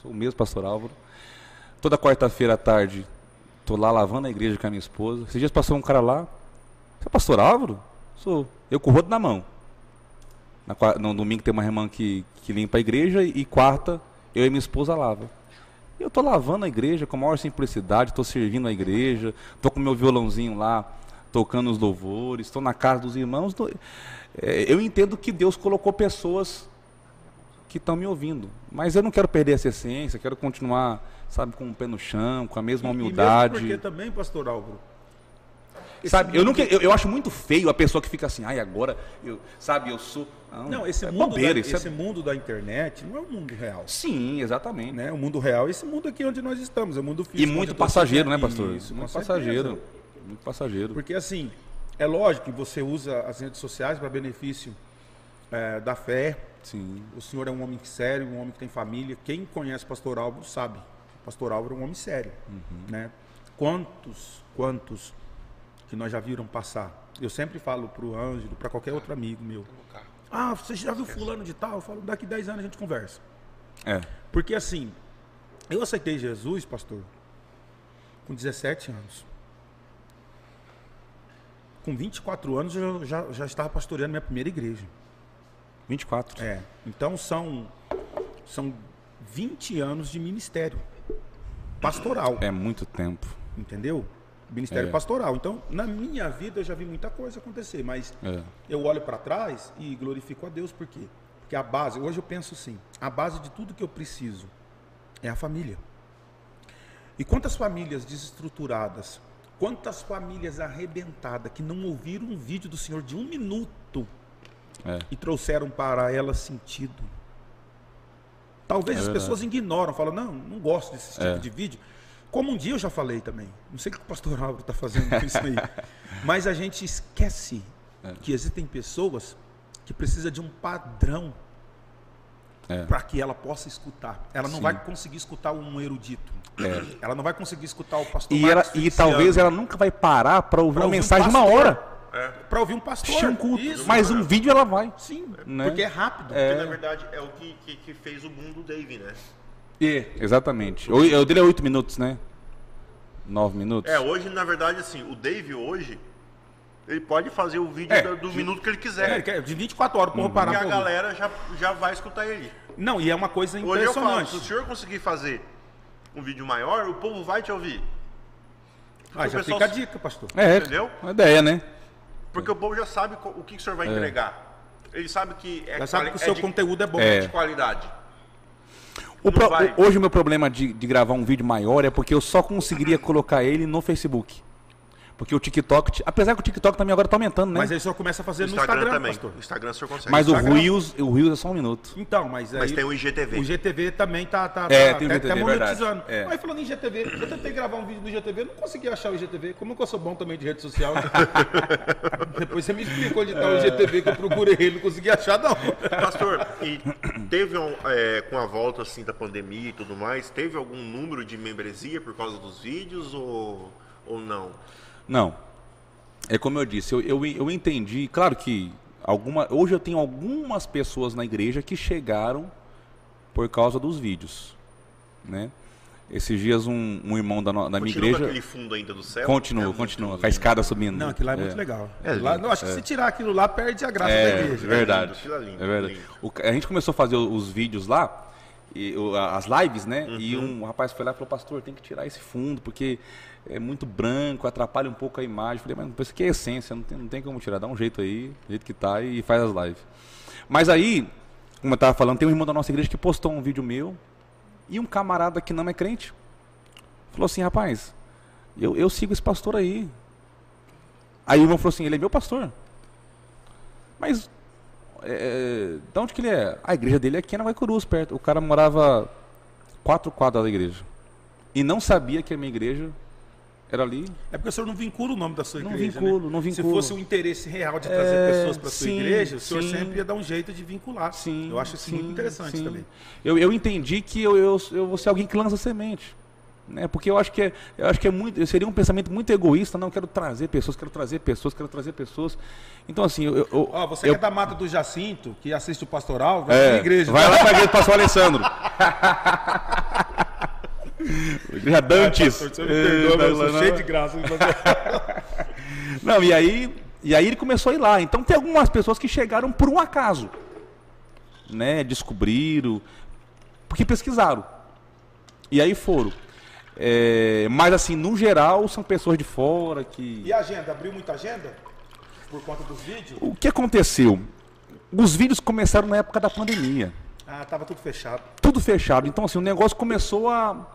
sou o mesmo pastor Álvaro. Toda quarta-feira à tarde, tô lá lavando a igreja com a minha esposa. Esses dias passou um cara lá, você é pastor Álvaro? Sou. Eu com o rodo na mão. Na, no domingo tem uma irmã que, que limpa a igreja e, quarta eu e minha esposa lava. Eu tô lavando a igreja com a maior simplicidade, tô servindo a igreja, tô com meu violãozinho lá, tocando os louvores, estou na casa dos irmãos. é, eu entendo que Deus colocou pessoas que estão me ouvindo, mas eu não quero perder essa essência, quero continuar, sabe, com o pé no chão, com a mesma E mesmo humildade. porque também, pastor Álvaro, Sabe, eu, não, que- eu, eu acho muito feio a pessoa que fica assim, ai, agora, eu, sabe, eu sou. Não, esse, é mundo, bobeira, da, é- esse mundo da internet não é o mundo real. Sim, exatamente. Né? O mundo real é esse mundo aqui onde nós estamos, é o mundo físico. E muito passageiro, né, pastor? Isso, muito certeza. passageiro. Muito passageiro. Porque assim, é lógico que você usa as redes sociais para benefício é, da fé. Sim. O senhor é um homem sério, um homem que tem família. Quem conhece o pastor Álvaro sabe. O pastor Álvaro é um homem sério. Né? Quantos, quantos que nós já viram passar? Eu sempre falo para o Ângelo, para qualquer outro amigo meu. Ah, você já viu fulano de tal? Eu falo, daqui 10 anos a gente conversa. É. Porque assim, eu aceitei Jesus, pastor, com 17 anos. Com 24 anos eu já, já estava pastoreando minha primeira igreja. 24. É. Então são, são 20 anos de ministério pastoral. É muito tempo. Entendeu? Ministério É. pastoral. Então, na minha vida eu já vi muita coisa acontecer, mas É. eu olho para trás e glorifico a Deus, por quê? Porque a base, hoje eu penso assim, a base de tudo que eu preciso é a família. E quantas famílias desestruturadas, quantas famílias arrebentadas que não ouviram um vídeo do Senhor de um minuto É. e trouxeram para elas sentido. Talvez É as pessoas ignoram, falam, não, não gosto desse tipo É. de vídeo. Como um dia eu já falei também. Não sei o que o pastor Álvaro está fazendo com isso aí. Mas a gente esquece É. que existem pessoas que precisam de um padrão É. para que ela possa escutar. Ela não Sim. vai conseguir escutar um erudito. É. Ela não vai conseguir escutar o pastor E, ela, e talvez ela nunca vai parar para ouvir Pra uma ouvir um mensagem de uma pastor. Hora. para ouvir um pastor. Assistir um culto. Isso. Mas um vídeo ela vai. Sim, Né? porque é rápido. Porque, na verdade, é o que, que, que fez o boom do Dave, né? Exatamente. O, o dele é 8 minutos, né? 9 minutos? É, hoje, na verdade, assim, o Dave hoje, ele pode fazer o vídeo É, do, do minuto que ele É, quiser. que é de 24 horas, Uhum. porra, parar E a galera já, já vai escutar ele. Não, e é uma coisa Hoje eu falo, impressionante. se o senhor conseguir fazer um vídeo maior, o povo vai te ouvir. Ah, o já pessoal fica a dica, pastor. É, Entendeu? uma ideia, né? Porque o povo já sabe o que, que o senhor vai entregar. Ele sabe que é, Já sabe que o é seu de, conteúdo é bom. É. de qualidade. O pro- hoje o meu problema de, de gravar um vídeo maior é porque eu só conseguiria colocar ele no Facebook. Porque o TikTok, ti- apesar que o TikTok também agora tá aumentando, né? Mas aí só começa a fazer No no Instagram, Instagram, também. pastor. No Instagram o senhor consegue. Mas o Instagram. Reels, o Reels é só um minuto. Então, mas aí... Mas tem o IGTV. O GTV também tá, tá, É, tá tem o até- GTV, até é verdade. monetizando. É. Mas falando em GTV, eu tentei gravar um vídeo no GTV, não consegui achar o IGTV. Como que eu sou bom também de rede social? Depois você me explicou onde tá o IGTV que eu procurei ele, não consegui achar não. Pastor, e teve um, é, com a volta assim da pandemia e tudo mais, teve algum número de membresia por causa dos vídeos ou, ou não? Não. É como eu disse, eu, eu, eu entendi, claro que alguma, hoje eu tenho algumas pessoas na igreja que chegaram por causa dos vídeos, né? Esses dias um, um irmão da, no- da minha Continua igreja aquele fundo ainda do céu? continua, É continua, lindo. com a escada subindo. Não, aquilo lá é, muito legal. É lá, lindo, eu acho que se tirar aquilo lá, perde a graça da É, igreja. verdade. É lindo, é verdade. lindo. O ca- a gente começou a fazer o- os vídeos lá, e, as lives, né? E Uhum. um rapaz foi lá e falou, pastor, tem que tirar esse fundo, porque é muito branco, atrapalha um pouco a imagem. Eu falei, mas isso aqui é essência, não tem, não tem como tirar, dá um jeito aí, do jeito que tá, e faz as lives. Mas aí, como eu tava falando, tem um irmão da nossa igreja que postou um vídeo meu, e um camarada que não é crente, falou assim, rapaz, eu, eu sigo esse pastor aí. Aí o irmão falou assim, ele é meu pastor. Mas é, de onde que ele é? A igreja dele é aqui na Guaicurus, perto. O cara morava quatro quadras da igreja. E não sabia que a minha igreja era ali. É porque o senhor não vincula o nome da sua Não igreja. vinculo, né? não Se vinculo. fosse um interesse real de trazer É, pessoas para sua igreja, o senhor sim. sempre ia dar um jeito de vincular. Sim, Eu acho isso muito sim, interessante sim. também. Eu, eu entendi que eu, eu, eu vou ser alguém que lança semente. Né? Porque eu acho que é, eu acho que é muito, seria um pensamento muito egoísta, não quero trazer pessoas, quero trazer pessoas, quero trazer pessoas. Então assim, eu, eu- você eu- que é da Mata do Jacinto, que assiste o pastoral, vai É, pra igreja. Vai lá pra igreja do pastor Alessandro. igreja Dantes. Pastor, você me perdoa, mas eu sou Eita, cheio não. de graça. Não, e aí, e aí ele começou a ir lá. Então tem algumas pessoas que chegaram por um acaso. Né? Descobriram. Porque pesquisaram. E aí foram. É, mas assim, no geral, são pessoas de fora que. E a agenda? Abriu muita agenda? Por conta dos vídeos? O que aconteceu? Os vídeos começaram na época da pandemia. Ah, tava tudo fechado. tudo fechado. Então, assim, o negócio começou a,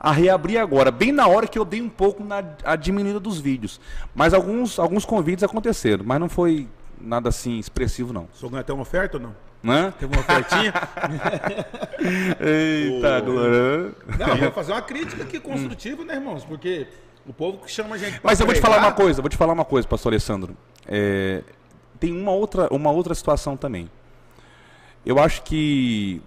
a reabrir agora, bem na hora que eu dei um pouco na a diminuída dos vídeos. Mas alguns, alguns convites aconteceram, mas não foi nada assim expressivo, não. O senhor ganhou até uma oferta ou não? Né? Teve uma ofertinha? Eita, glória. não, eu vou fazer uma crítica aqui construtiva, né, irmãos? Porque o povo que chama a gente Mas eu vou te falar uma coisa, vou te falar uma coisa, pastor Alessandro. É, tem uma outra, uma outra situação também. Eu acho que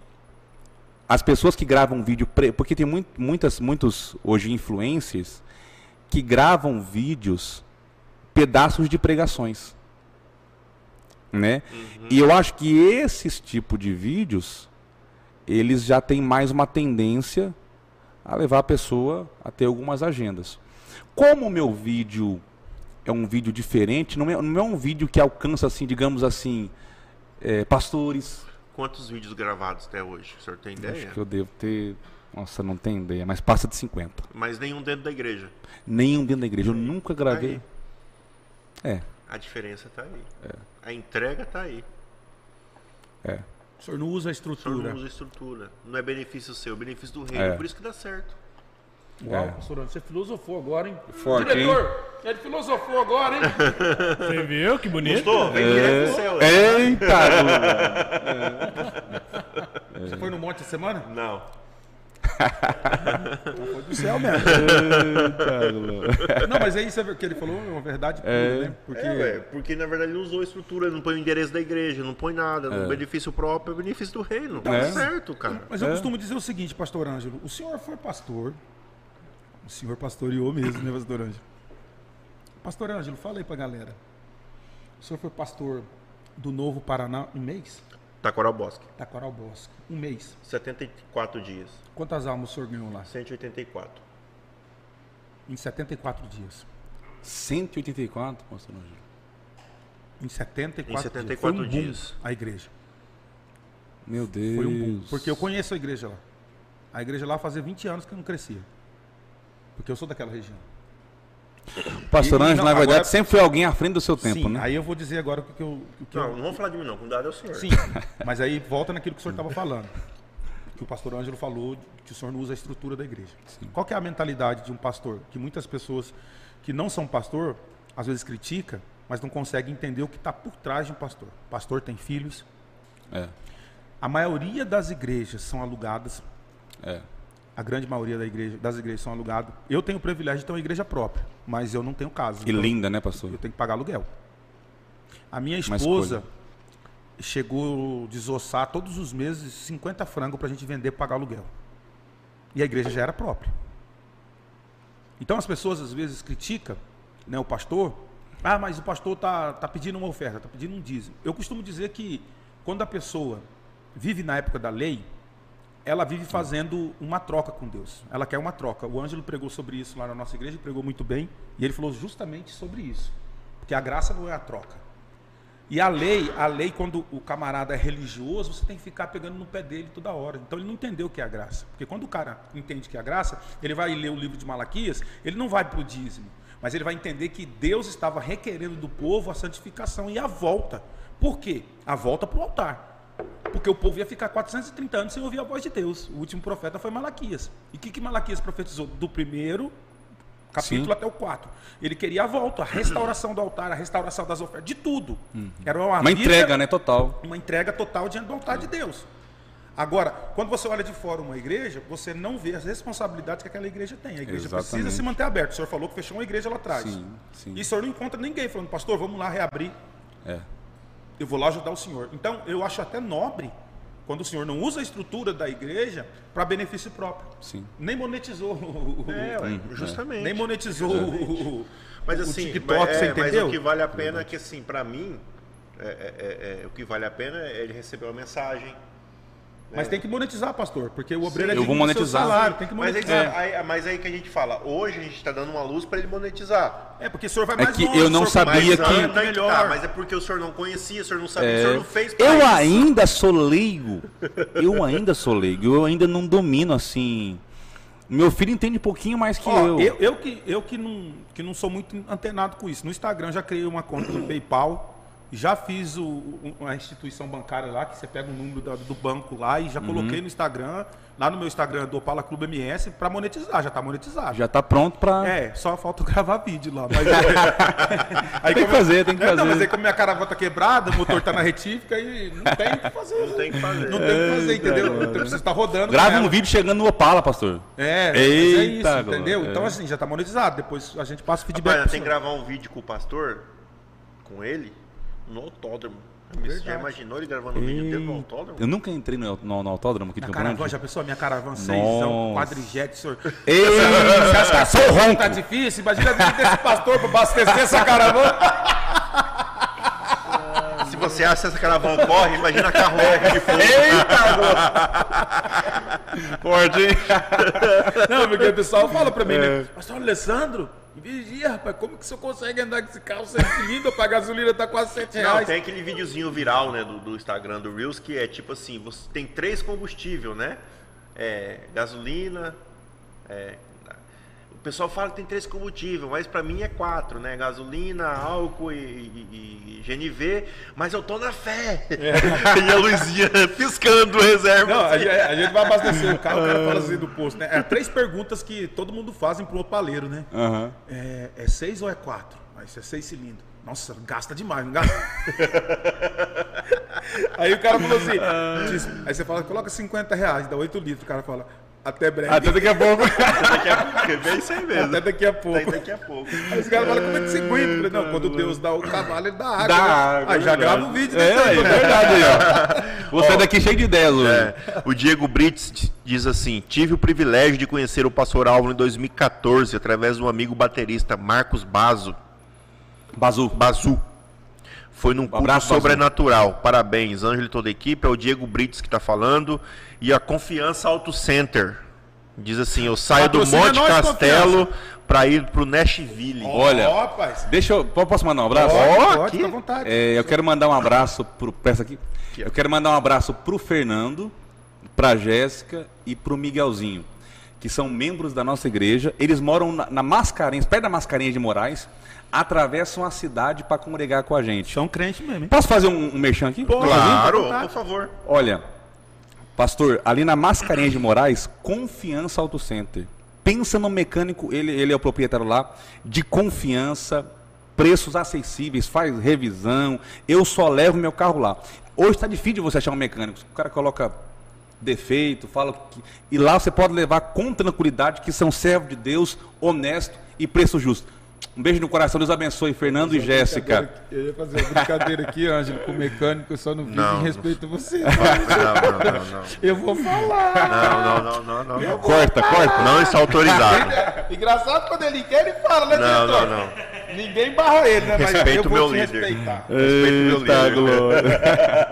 as pessoas que gravam vídeo, pre- porque tem muito, muitas, muitos hoje influencers que gravam vídeos, pedaços de pregações, né? E eu acho que esses tipo de vídeos, eles já têm mais uma tendência a levar a pessoa a ter algumas agendas. Como o meu vídeo é um vídeo diferente, não é, não é um vídeo que alcança, assim, digamos assim, é, pastores. Quantos vídeos gravados até hoje? O senhor tem ideia? Acho que eu devo ter. Nossa, não tenho ideia, mas passa de 50. Mas nenhum dentro da igreja. Nenhum dentro da igreja. Eu nunca gravei. É, A diferença tá aí. A entrega tá aí. é. O senhor não usa a O senhor estrutura. não usa estrutura. Não é benefício seu, é benefício do reino. É. Por isso que dá certo. Uau, É. pastor Anderson, você filosofou agora, hein? Forte, Diretor, ele filosofou agora, hein? Você viu? Que bonito. Gostou? Vem direto do céu. Eita! Você foi no monte essa semana? Não. Foi do céu mesmo. Não, mas é isso que ele falou, é uma verdade pura, né? Porque É, ué, porque na verdade ele não usou a estrutura, ele não põe o endereço da igreja, não põe nada. No benefício próprio é benefício do reino. Tá É. certo, cara. Mas eu É. costumo dizer o seguinte, pastor Ângelo, o senhor foi pastor. O senhor pastoreou mesmo, né, pastor Ângelo? Pastor Ângelo, fala aí pra galera. O senhor foi pastor do Novo Paraná um mês? Taquaral Bosque. Taquaral Bosque. Um mês. 74 dias. Quantas almas o senhor ganhou lá? 184. Em 74 dias. 184, pastor Ângelo. Em 74, Em 74 dias. Foi um boom dias. a igreja. Meu Deus. Foi um boom. Porque eu conheço a igreja lá. A igreja lá fazia 20 anos que não crescia. Porque eu sou daquela região. Pastor E- Ângelo, não, na verdade, agora- sempre foi alguém à frente do seu tempo, Sim, né? aí eu vou dizer agora o que, eu. o que eu- Não, não vamos falar de mim não, cuidado é o senhor. Sim, mas aí volta naquilo que o senhor estava falando. Que o pastor Ângelo falou que o senhor não usa a estrutura da igreja. Qual que é a mentalidade de um pastor? Que muitas pessoas que não são pastor, às vezes critica, mas não conseguem entender o que está por trás de um pastor. Pastor tem filhos. É, A maioria das igrejas são alugadas. é. A grande maioria da igreja, das igrejas são alugadas. Eu tenho o privilégio de ter uma igreja própria, mas eu não tenho casa. E então linda, né, pastor? Eu tenho que pagar aluguel. A minha esposa chegou a desossar todos os meses 50 frangos para a gente vender e pagar aluguel. E a igreja já era própria. Então as pessoas às vezes criticam né, o pastor. Ah, mas o pastor tá, tá pedindo uma oferta, tá pedindo um dízimo. Eu costumo dizer que quando a pessoa vive na época da lei, ela vive fazendo uma troca com Deus. Ela quer uma troca. O Ângelo pregou sobre isso lá na nossa igreja, pregou muito bem, e ele falou justamente sobre isso. Porque a graça não é a troca. E a lei, a lei quando o camarada é religioso, você tem que ficar pegando no pé dele toda hora. Então ele não entendeu o que é a graça. Porque quando o cara entende que é a graça, ele vai ler o livro de Malaquias, ele não vai para o dízimo, mas ele vai entender que Deus estava requerendo do povo a santificação e a volta. Por quê? A volta para o altar. Porque o povo ia ficar 430 anos sem ouvir a voz de Deus. O último profeta foi Malaquias. E o que, que Malaquias profetizou? Do primeiro capítulo Sim. até o 4. Ele queria a volta, a restauração do altar, a restauração das ofertas, de tudo. Era uma, Uma vida- entrega, né, total. Uma entrega total diante do altar de Deus. Agora, quando você olha de fora uma igreja, você não vê as responsabilidades que aquela igreja tem. A igreja precisa Exatamente. se manter aberta. O senhor falou que fechou uma igreja lá atrás. Sim, sim. E o senhor não encontra ninguém falando, pastor, vamos lá reabrir. É. Eu vou lá ajudar o senhor. Então, eu acho até nobre quando o senhor não usa a estrutura da igreja para benefício próprio. Sim. Nem monetizou o, o- É, ué, justamente. nem monetizou o, Mas o assim, TikTok, mas, você é, mas entendeu? o que vale a pena é que assim, pra mim, é, é, é, é, o que vale a pena é ele receber uma mensagem. Mas tem que monetizar, pastor, porque o obreiro é Eu vou digno do seu monetizar. salário, tem que Mas aí, monetizar. aí- mas aí que a gente fala, hoje a gente está dando uma luz para ele monetizar. É porque o senhor vai É mais que longe, eu não sabia que- que melhor. tá, mas é porque o senhor não conhecia, o senhor não sabia, o É. senhor não fez Eu isso. ainda sou leigo. Eu ainda sou leigo. Eu ainda não domino assim. Meu filho entende um pouquinho mais que Ó, eu. eu, eu que, eu que, não, que não sou muito antenado com isso. No Instagram já criei uma conta no PayPal, já fiz o, uma instituição bancária lá, que você pega o número da- do banco lá e já Uhum. coloquei no Instagram, lá no meu Instagram do Opala Clube MS, para monetizar, já está monetizado. Já tá pronto pra. É, só falta gravar vídeo lá. Mas aí, Tem que fazer, tem que É, Não, fazer. mas aí como minha caravana tá quebrada, o motor tá na retífica e não tem o que fazer. Não tem o que fazer. Não tem o que fazer, entendeu? Então precisa estar rodando. Grava um vídeo chegando no Opala, pastor. É, mas é Eita, isso, entendeu? Glória. Então assim, já tá monetizado. Depois a gente passa o feedback. Rapaz, tem que gravar um vídeo com o pastor, com ele, no autódromo. Você já imaginou ele gravando um vídeo dentro do autódromo? Eu nunca entrei no, no- no autódromo aqui de Campo caravana, Grande. já pensou? Minha caravana Nossa. seisão, quadrijet, senhor. Ei, você acha que sou ronco? Tá difícil? Imagina a vida desse pastor pra abastecer essa caravana. Se você acha que essa caravana corre, imagina a carruagem de fogo. Forte, hein? Não, porque o pessoal fala pra mim, É. né? Pastor Alessandro, vigia, rapaz, como que senhor consegue andar com esse carro sem cilindro? A gasolina tá quase 7 Não, reais. tem aquele videozinho viral, né, do, do Instagram do Reels, que é tipo assim, você tem três combustíveis, né? É, gasolina, é, pessoal fala que tem três combustíveis, mas para mim é quatro, né? Gasolina, álcool e, e, e GNV, mas eu tô na fé. e a luzinha piscando reserva. Não, a assim. gente, a gente vai abastecer o carro, o cara fala assim do posto, né? É três perguntas que todo mundo fazem pro opaleiro, né? Aham. É, é seis ou é quatro? Aí isso é seis cilindros. Nossa, gasta demais, não gasta? aí o cara falou assim, aí você fala, coloca 50 reais, dá 8 litros. O cara fala, até breve. Até daqui a pouco. Daqui a pouco, é bem isso aí mesmo. Até daqui a pouco. Daí daqui a pouco. Aí os caras falam, como é que você aguenta? Eu falei, não, quando Deus dá o cavalo, ele dá água. Dá né? água, Aí já é verdade. grava o vídeo É, aí. é verdade aí, ó. Vou sair daqui cheio de ideias hoje. É, o Diego Brits diz assim: tive o privilégio de conhecer o pastor Álvaro em 2014 através de um amigo baterista, Marcos Bazo. Bazu. Bazu. Foi num culto Bazu. sobrenatural. Parabéns, Ângelo e toda a equipe. É o Diego Brits que está falando. E a Confiança Auto Center. Diz assim: eu saio do Monte nós, Castelo para ir pro Nashville. Olha, Ó, rapaz. deixa eu. Posso mandar um abraço? Pode, Ó, pode, à vontade. É, eu quero mandar um abraço pro. Peça aqui. Eu quero mandar um abraço pro Fernando, pra Jéssica e pro Miguelzinho, que são membros da nossa igreja. Eles moram na, na Mascarenhas, perto da Mascarenhas de Moraes, atravessam a cidade para congregar com a gente. São crente mesmo, hein? Posso fazer um, um merchan aqui? Claro, Fica à vontade. por favor. Olha, pastor, ali na Mascarenhas de Moraes, Confiança Auto Center. Pensa no mecânico, ele, ele é o proprietário lá, de confiança, preços acessíveis, faz revisão. Eu só levo meu carro lá. Hoje está difícil de você achar um mecânico. O cara coloca defeito, fala que. E lá você pode levar com tranquilidade que são servos de Deus, honesto e preço justo. Um beijo no coração, Deus abençoe, Fernando e Jéssica. Eu ia fazer uma brincadeira aqui, Ângelo, com o mecânico, eu só não fiz Não, em respeito a você. Não, não, não, não. Eu vou falar. Não, não, não, não. Corta, corta. Não está autorizado. Engraçado quando ele quer, ele fala, né, Não, diretor? não, não. Ninguém barra ele, né? Respeito o meu líder. respeitar. Respeito meu Eita, líder. glória.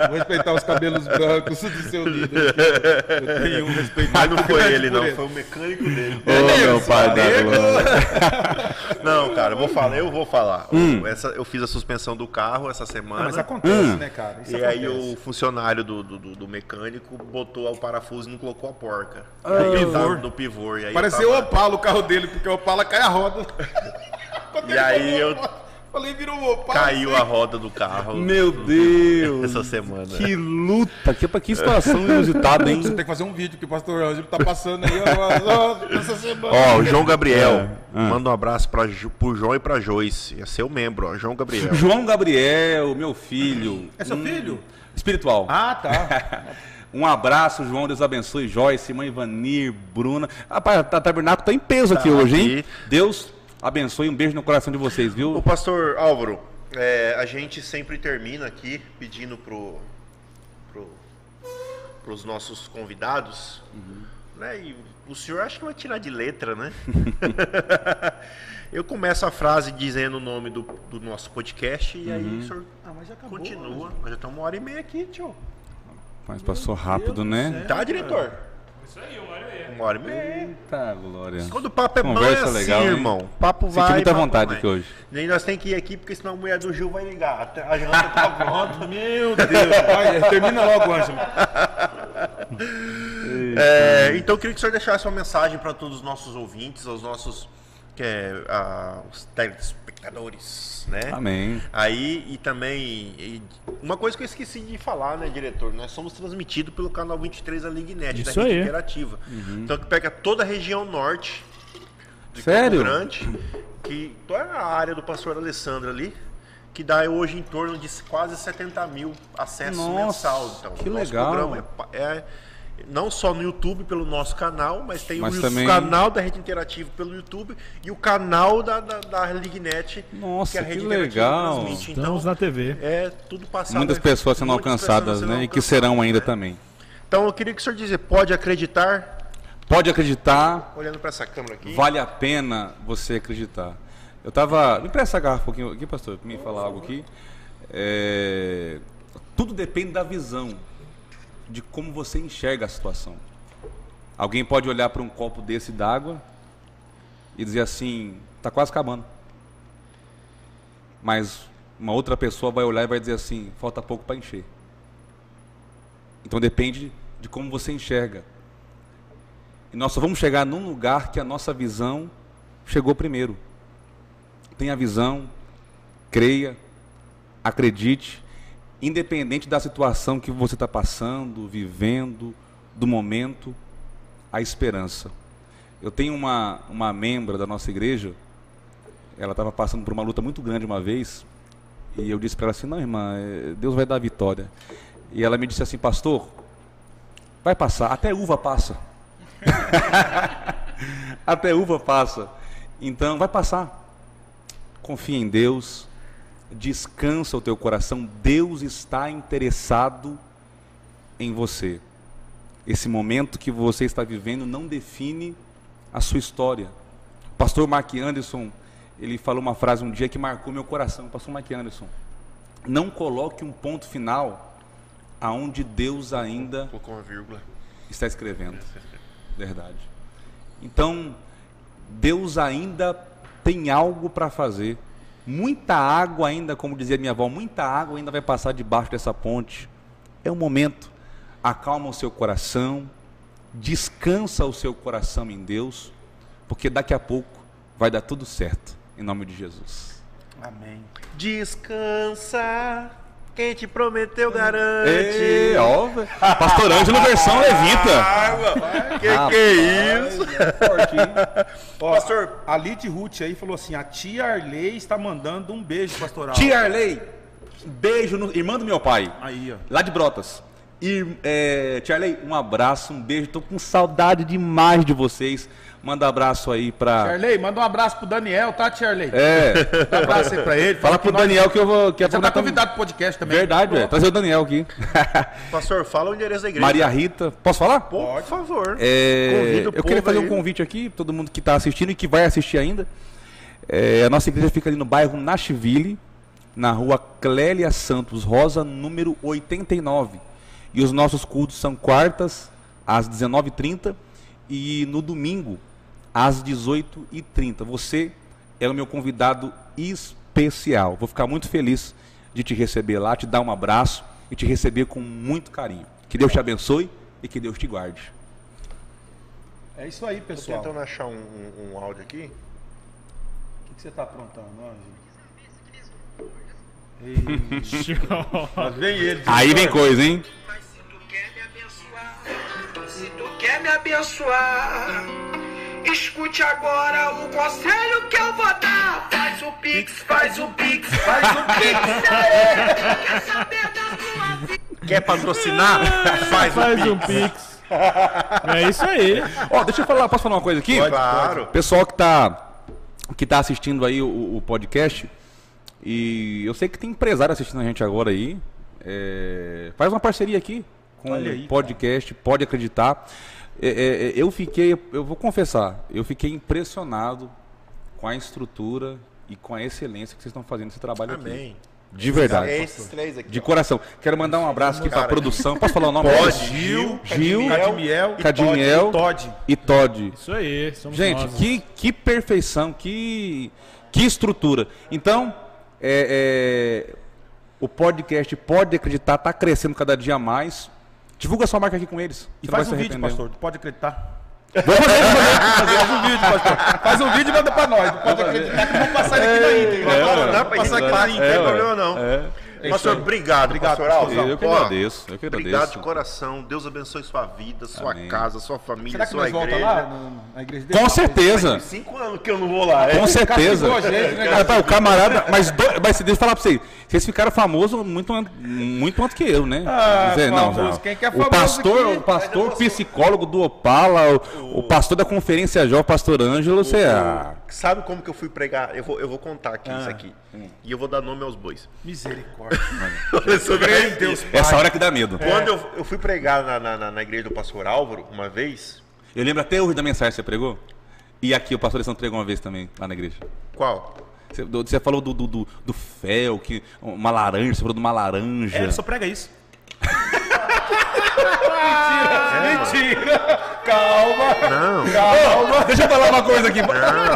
Vou respeitar os cabelos brancos do seu líder. Eu tenho um respeito Mas não foi ele, não. Foi o mecânico dele. Ô, meu pai da glória. Não, cara, eu vou falar, eu vou falar. Essa, eu fiz a suspensão do carro essa semana. Não, mas acontece, né, cara? Isso E aí acontece. o funcionário do, do, do- mecânico botou o parafuso e não colocou a porca. No Aí pivô. No pivô. E aí Pareceu o tava- Opala o carro dele, porque o Opala cai a roda. E aí eu- Falei, virou o Opala. Caiu a roda do carro. Meu Deus. Essa semana. Que luta, que, que situação inusitada, hein? Você tem que fazer um vídeo que o pastor Ângelo tá passando aí ó, ó, essa semana. Ó, o João Gabriel. É, é. Manda um abraço pra, pro João e pra Joyce. É seu membro, ó. João Gabriel. João Gabriel, meu filho. É seu filho? Espiritual. Ah, tá. Um abraço, João. Deus abençoe. Joyce, mãe Vanir, Bruna. Rapaz, o tabernáculo tá em peso aqui Tá hoje, hein? aqui. Deus abençoe. Um beijo no coração de vocês, O viu? pastor Álvaro, é, a gente sempre termina aqui pedindo pro, pro, pros nossos convidados, né? E o senhor acha que vai tirar de letra, né? Eu começo a frase dizendo o nome do, do nosso podcast e aí o senhor Ah, mas já acabou. continua. Nós já estamos uma hora e meia aqui, tio. Mas passou rápido, né? Tá, diretor? Isso aí, uma hora e meia. Uma hora e meia. Eita, glória. Quando o papo é Conversa bom, é assim, legal, hein? irmão. O papo Senti vai. muita papo vontade vai. aqui hoje. Nem nós temos que ir aqui, porque senão a mulher do Gil vai ligar. Até A janta tá pronta. Meu Deus. Vai, termina logo, Ângelo. É, então eu queria que o senhor deixasse uma mensagem para todos os nossos ouvintes, aos nossos que é, a- os telespectadores, né? Amém. Aí e também e uma coisa que eu esqueci de falar, né, diretor? Nós somos transmitidos pelo canal 23 da Lignet, da Isso rede aí. interativa. Então que pega toda a região norte de Sério? Campo Grande, que toda a área do pastor Alessandro ali, que dá hoje em torno de quase 70 mil acessos Nossa, mensal. Então, que legal. programa é é, não só no YouTube pelo nosso canal, mas tem Mas o também- canal da Rede Interativa pelo YouTube e o canal da, da, da Lignet, Nossa, que a que Rede Interativa legal. transmite. Então, Estamos na TV. é tudo passado. Muitas pessoas sendo muitas alcançadas, pessoas sendo né? E que serão ainda né? também. Então eu queria que o senhor dizia, pode acreditar, Pode acreditar, olhando para essa câmera aqui. vale a pena você acreditar. Eu tava. Me empresta essa garrafa um pouquinho aqui, pastor, pra me falar algo aqui. É, Tudo depende da visão, de como você enxerga a situação. Alguém pode olhar para um copo desse d'água e dizer assim: tá quase acabando. Mas uma outra pessoa vai olhar e vai dizer assim: falta pouco para encher. Então depende de como você enxerga. E nós só vamos chegar num lugar que a nossa visão chegou primeiro. Tenha visão, creia, acredite, independente da situação que você está passando, vivendo, do momento, a esperança. Eu tenho uma, uma membra da nossa igreja, ela estava passando por uma luta muito grande uma vez, e eu disse para ela assim: Não, irmã, eh, Deus vai dar a vitória. E ela me disse assim: Pastor, vai passar, até uva passa. até uva passa. Então, vai passar. Confia em Deus, descansa o teu coração. Deus está interessado em você. Esse momento que você está vivendo não define a sua história. O pastor Mark Anderson, ele falou uma frase um dia que marcou meu coração. Pastor Mark Anderson, não coloque um ponto final aonde Deus ainda está escrevendo. Verdade. Então, Deus ainda tem algo para fazer. Muita água ainda, como dizia minha avó, muita água ainda vai passar debaixo dessa ponte. É o momento. Acalma o seu coração, descansa o seu coração em Deus, porque daqui a pouco vai dar tudo certo. Em nome de Jesus. Amém. Descansa. Quem te prometeu garante. Ei, ó. Pastor Ângelo versão levita. Água. Que que é isso? Ó, Pastor- a Lid Ruth aí falou assim: a tia Arley está mandando um beijo pastoral. Tia Arley, beijo, no, irmã do meu pai. Aí, ó. Lá de Brotas. E, é, Arley, um abraço, um beijo. Tô com saudade demais de vocês. Manda abraço aí pra. Arley, manda um abraço pro Daniel, tá, tia Arley? É, Dá um abraço aí pra ele. fala pro que nós- Daniel que eu vou. Que Já tá aproveitar- convidado pro podcast também. Verdade, velho. Trazer o Daniel aqui. Pastor, fala o endereço da igreja. Maria Rita. Posso falar? Pô, por favor. É, eu queria fazer um aí. convite aqui, todo mundo que está assistindo e que vai assistir ainda. É, a nossa igreja fica ali no bairro Nashville, na rua Clélia Santos Rosa, número 89. E os nossos cultos são quartas, às 19h30 e no domingo, às 18h30. Você é o meu convidado especial. Vou ficar muito feliz de te receber lá, te dar um abraço e te receber com muito carinho. Que Deus te abençoe e que Deus te guarde. É isso aí, pessoal. tentando achar um, um- um áudio aqui. O que, que você tá aprontando, Ângelo? Mas vem ele. Aí vem coisa, hein? Se tu quer me abençoar, escute agora o conselho que eu vou dar. Faz o pix, faz o pix, faz o pix. Quer saber da tua vida? Quer patrocinar? Faz, Faz o um Pix. É isso aí. Ó, deixa eu falar, posso falar uma coisa aqui? Claro. Pessoal que tá, que tá assistindo aí o, o podcast, e eu sei que tem empresário assistindo a gente agora aí. é, faz uma parceria aqui com Olha aí, o podcast, pode acreditar. É, é, é, eu fiquei, eu vou confessar, eu fiquei impressionado com a estrutura e com a excelência que vocês estão fazendo esse trabalho aqui. Amém. De verdade. É esses três aqui. De ó. coração. Quero mandar um abraço aqui para a Cara. produção. Posso falar o nome? Pode. Gil, Gil, Cadmiel, Cadmiel e Todd. e Todd. Isso aí. Somos Gente, nós, que, que perfeição, que, que estrutura. Então, é, é, o podcast Pode Acreditar está crescendo cada dia mais. Divulga sua marca aqui com eles. E faz não um vídeo, pastor. Tu pode acreditar. Fazer. Faz um vídeo, pastor. Faz um vídeo e manda pra nós. Tu pode acreditar que vamos passar ele aqui na íntegra. Não, Agora, não dá pra vamos passar aqui na passar, não tem É, problema não. É. Pastor, obrigado, Obrigado, pastor Alves. Eu que agradeço, eu que Obrigado agradeço. de coração. Deus abençoe sua vida, sua Amém. casa, sua família, Será que sua nós volta igreja. lá no- na igreja dele? Com certeza. Faz cinco anos que eu não vou lá. é. Com certeza. Castigou a gente, né, Rapaz, o camarada. Mas, do, mas deixa eu falar pra vocês. Vocês ficaram famosos muito, muito antes que eu, né? Ah, Quer famoso. Quem que é o famoso pastor, aqui? o pastor psicólogo do Opala, o, o pastor da Conferência Jovem, o pastor Ângelo, você. ah, Sabe como que eu fui pregar? Eu vou, eu vou contar aqui Ah. isso aqui. E eu vou dar nome aos bois. Misericórdia. Sobre Deus. Essa hora que dá medo. Quando eu, eu fui pregar na, na, na- igreja do pastor Álvaro, uma vez. Eu lembro até hoje da mensagem que você pregou. E aqui o pastor Alessandro pregou uma vez também, lá na igreja. Qual? Você, você falou do, do, do, do fel, que, uma laranja, você falou de uma laranja. É, ele só prega isso. Mentira! Calma! Não. Ô, deixa eu falar uma coisa aqui.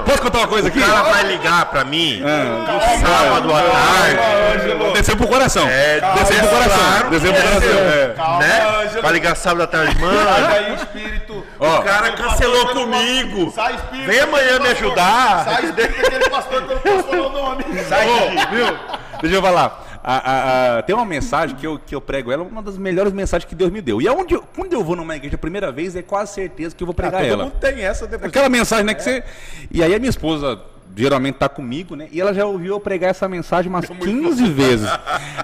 Posso contar uma coisa aqui? O cara vai ligar pra mim Ah. no sábado à tarde. Desceu pro coração. É, desceu pro coração. claro, desceu pro coração. É. Calma, né? Pra ligar sábado à tarde, mano. daí, espírito. Ó, O cara cancelou comigo. Sai espírito. Vem amanhã me ajudar. Sai espírito daquele pastor que eu não posso falar o nome. Sai, viu? Deixa eu falar. A- a- a- tem uma mensagem que eu, que eu prego ela, uma das melhores mensagens que Deus me deu. E aonde eu- quando eu vou numa igreja a primeira vez, é quase certeza que eu vou pregar Ah, todo ela. mundo tem essa depois. Aquela mensagem, né, que você... E aí a minha esposa geralmente tá comigo, né? E ela já ouviu eu pregar essa mensagem umas 15 vezes.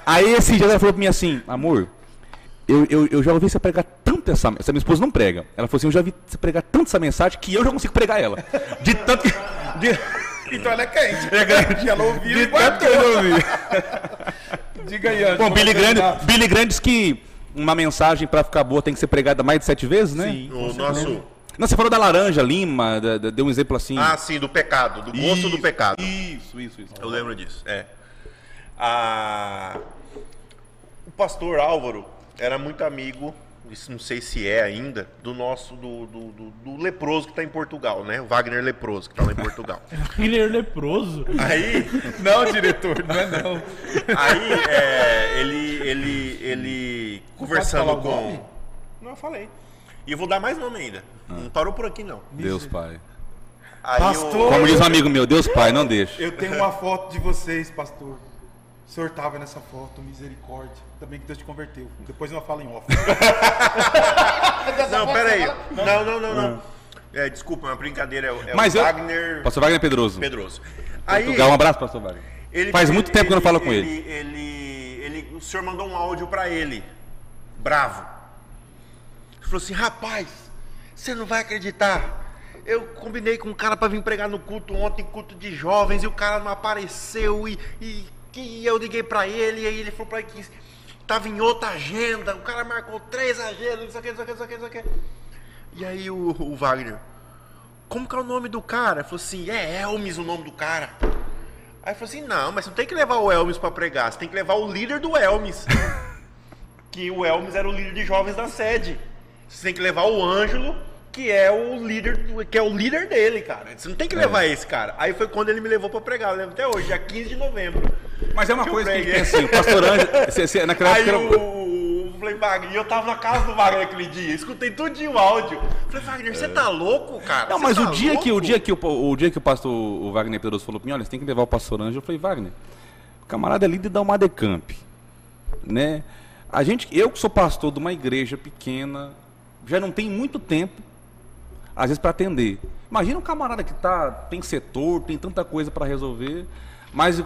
Aí esse dia ela falou pra mim assim, amor, eu, eu, eu já ouvi você pregar tanto essa... Essa minha esposa não prega. Ela falou assim, eu já ouvi você pregar tanto essa mensagem que eu já consigo pregar ela. De tanto que... De... Então ela é crente. É grande. Ela ouviu e guardou. Diga aí, Anjo. Bom, Billy Grande? Billy Grande diz que uma mensagem pra ficar boa tem que ser pregada mais de sete vezes, né? Sim. O nosso. Não, você falou da laranja, lima, da- da- deu um exemplo assim. Ah, sim, do pecado, do gosto do Isso, pecado. Isso, isso, isso. Eu lembro disso. É. A... O pastor Álvaro era muito amigo, isso não sei se é ainda, do nosso, do, do, do- do leproso que está em Portugal, né? O Wagner Leproso, que está lá em Portugal. Killer leproso. Aí, Não, diretor, não é não. aí é, ele, ele, ele conversando com. nome? Não, eu falei. E eu vou dar mais nome ainda. Não parou por aqui, não. Deus Pai. Aí Pastor! Como diz um amigo meu, Deus Pai, não deixa. Eu tenho uma foto de vocês, pastor. O senhor tava nessa foto, misericórdia. Também que Deus te converteu. Depois eu falo em off. Não, peraí. Não, não, não, não. É, desculpa, é uma brincadeira. É, o- é Mas o eu. Wagner Pastor Wagner Pedroso. Pedroso. Aí, Portugal, um abraço, Pastor Wagner. ele- Faz muito tempo que eu não falo com ele. Ele, ele, o senhor mandou um áudio pra ele, bravo. Ele falou assim, rapaz, você não vai acreditar. Eu combinei com um cara pra vir pregar no culto ontem, culto de jovens, e o cara não apareceu, e, e que eu liguei pra ele, e aí ele falou pra ele que tava em outra agenda, o cara marcou três agendas, não sei o que, não sei o que, não sei o que, não sei o que. E aí o, o Wagner, como que é o nome do cara? Ele falou assim, é Elmes o nome do cara. Aí falou assim, não, mas você não tem que levar o Elmes pra pregar, você tem que levar o líder do Elmes. que o Elmes era o líder de jovens da sede. Você tem que levar o Ângelo, que é o líder, que é o líder dele, cara. Você não tem que levar esse cara. Aí foi quando ele me levou pra pregar, eu lembro até hoje, dia 15 de novembro. Mas é uma coisa que pensa assim, o pastor Anjo. cê- cê- naquela Aí época. o, o falei, Wagner, e eu tava na casa do Wagner aquele dia, escutei tudinho o áudio. Falei, Wagner, você tá louco, cara? Não, mas tá o dia, que, o, louco?" dia que o, o dia que o pastor o Wagner Pedroso falou pra mim, olha, você tem que levar o pastor Anjo, eu falei, Wagner, o camarada é líder da Umadecamp, né? A gente, eu que sou pastor de uma igreja pequena, já não tem muito tempo, às vezes, para atender. Imagina um camarada que tá, tem setor, tem tanta coisa para resolver, mas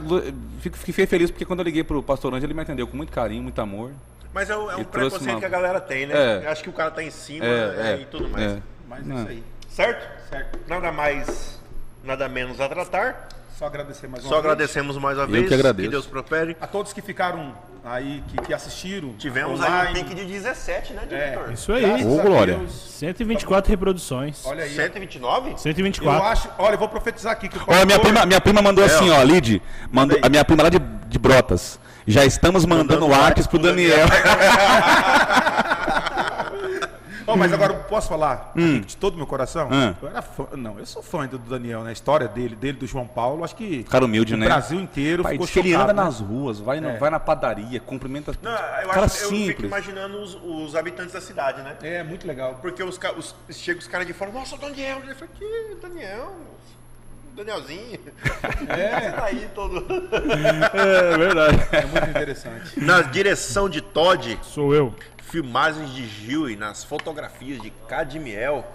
fico- fiquei feliz porque quando eu liguei pro pastor Anjo, ele me atendeu com muito carinho, muito amor. Mas é, um- é um preconceito uma- que a galera tem, né? É. Acho que o cara tá em cima É, é, é, e tudo mais. é. Mas é isso aí. Certo? Certo. Nada mais, nada menos a tratar. Só agradecer mais uma Só vez. agradecemos mais uma Eu vez. que agradeço. Que Deus prospere. A todos que ficaram aí, que, que assistiram. Tivemos aí online. um pique de 17, né, diretor? É, Isso aí. graças Ô, glória. Deus. 124 reproduções. Olha aí. 129? Eu 124. acho. Olha, eu vou profetizar aqui que Olha, minha prima, minha prima mandou assim, ó, Lid, mandou, a minha prima lá de, de Brotas. Já estamos mandando, Mandando artes pro Daniel. Ó, mas agora eu posso falar aqui de todo o meu coração? Hum. Eu era fã, não, eu sou fã do Daniel, né? A história dele, dele do João Paulo, acho que Cara humilde, o né? Brasil inteiro Pai, ficou que ele chocado, anda né? nas ruas, vai, no- É. vai na padaria, cumprimenta as Não, eu, Cara acho, eu fico simples. imaginando os, os habitantes da cidade, né? É, muito legal. Porque os, os, chega os caras de fora, nossa, o Daniel. Ele fala, que Daniel? Danielzinho. É. Tá aí todo. É verdade. É muito interessante. Na direção de Todd, Sou eu. Filmagens de Gil e nas fotografias de Cadmiel.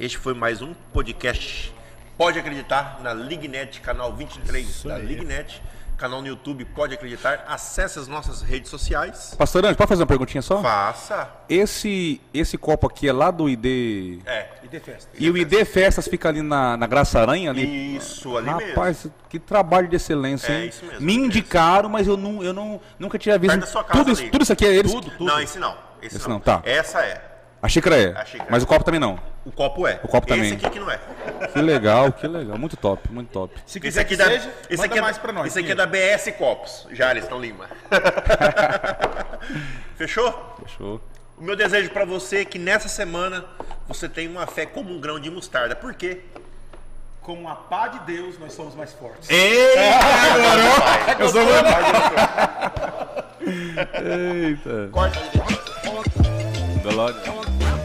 Este foi mais um podcast. Pode acreditar na Lignet, canal 23 da Lignet, canal no YouTube. Pode acreditar. Acesse as nossas redes sociais. Pastor Anjo, pode fazer uma perguntinha só? Faça. Esse, esse copo aqui é lá do ID... É. E de festa. E o ID Festas fica ali na, na Graça Aranha? Ali? Isso, ali mesmo. Rapaz, que trabalho de excelência, É, hein? isso mesmo, Me isso indicaram, mas eu, não, eu não, nunca tinha visto. Perto da sua casa tudo, isso, ali. tudo isso aqui é eles? Tudo, tudo. Não, esse não. Esse, Esse não. não, tá. Essa é. A xícara é. A xícara. Mas o copo também não. O copo é. O copo esse também. aqui que não é. Que legal, que legal. Muito top, muito top. Se Esse quiser aqui, que da, seja, esse aqui é, mais pra nós. Esse aqui é da BS Copos, Jariston Lima. Fechou? Fechou. O meu desejo pra você é que nessa semana você tenha uma fé como um grão de mostarda. Por quê? Com a pá de Deus, nós somos mais fortes. Eu sou Eita. Corta. Glória.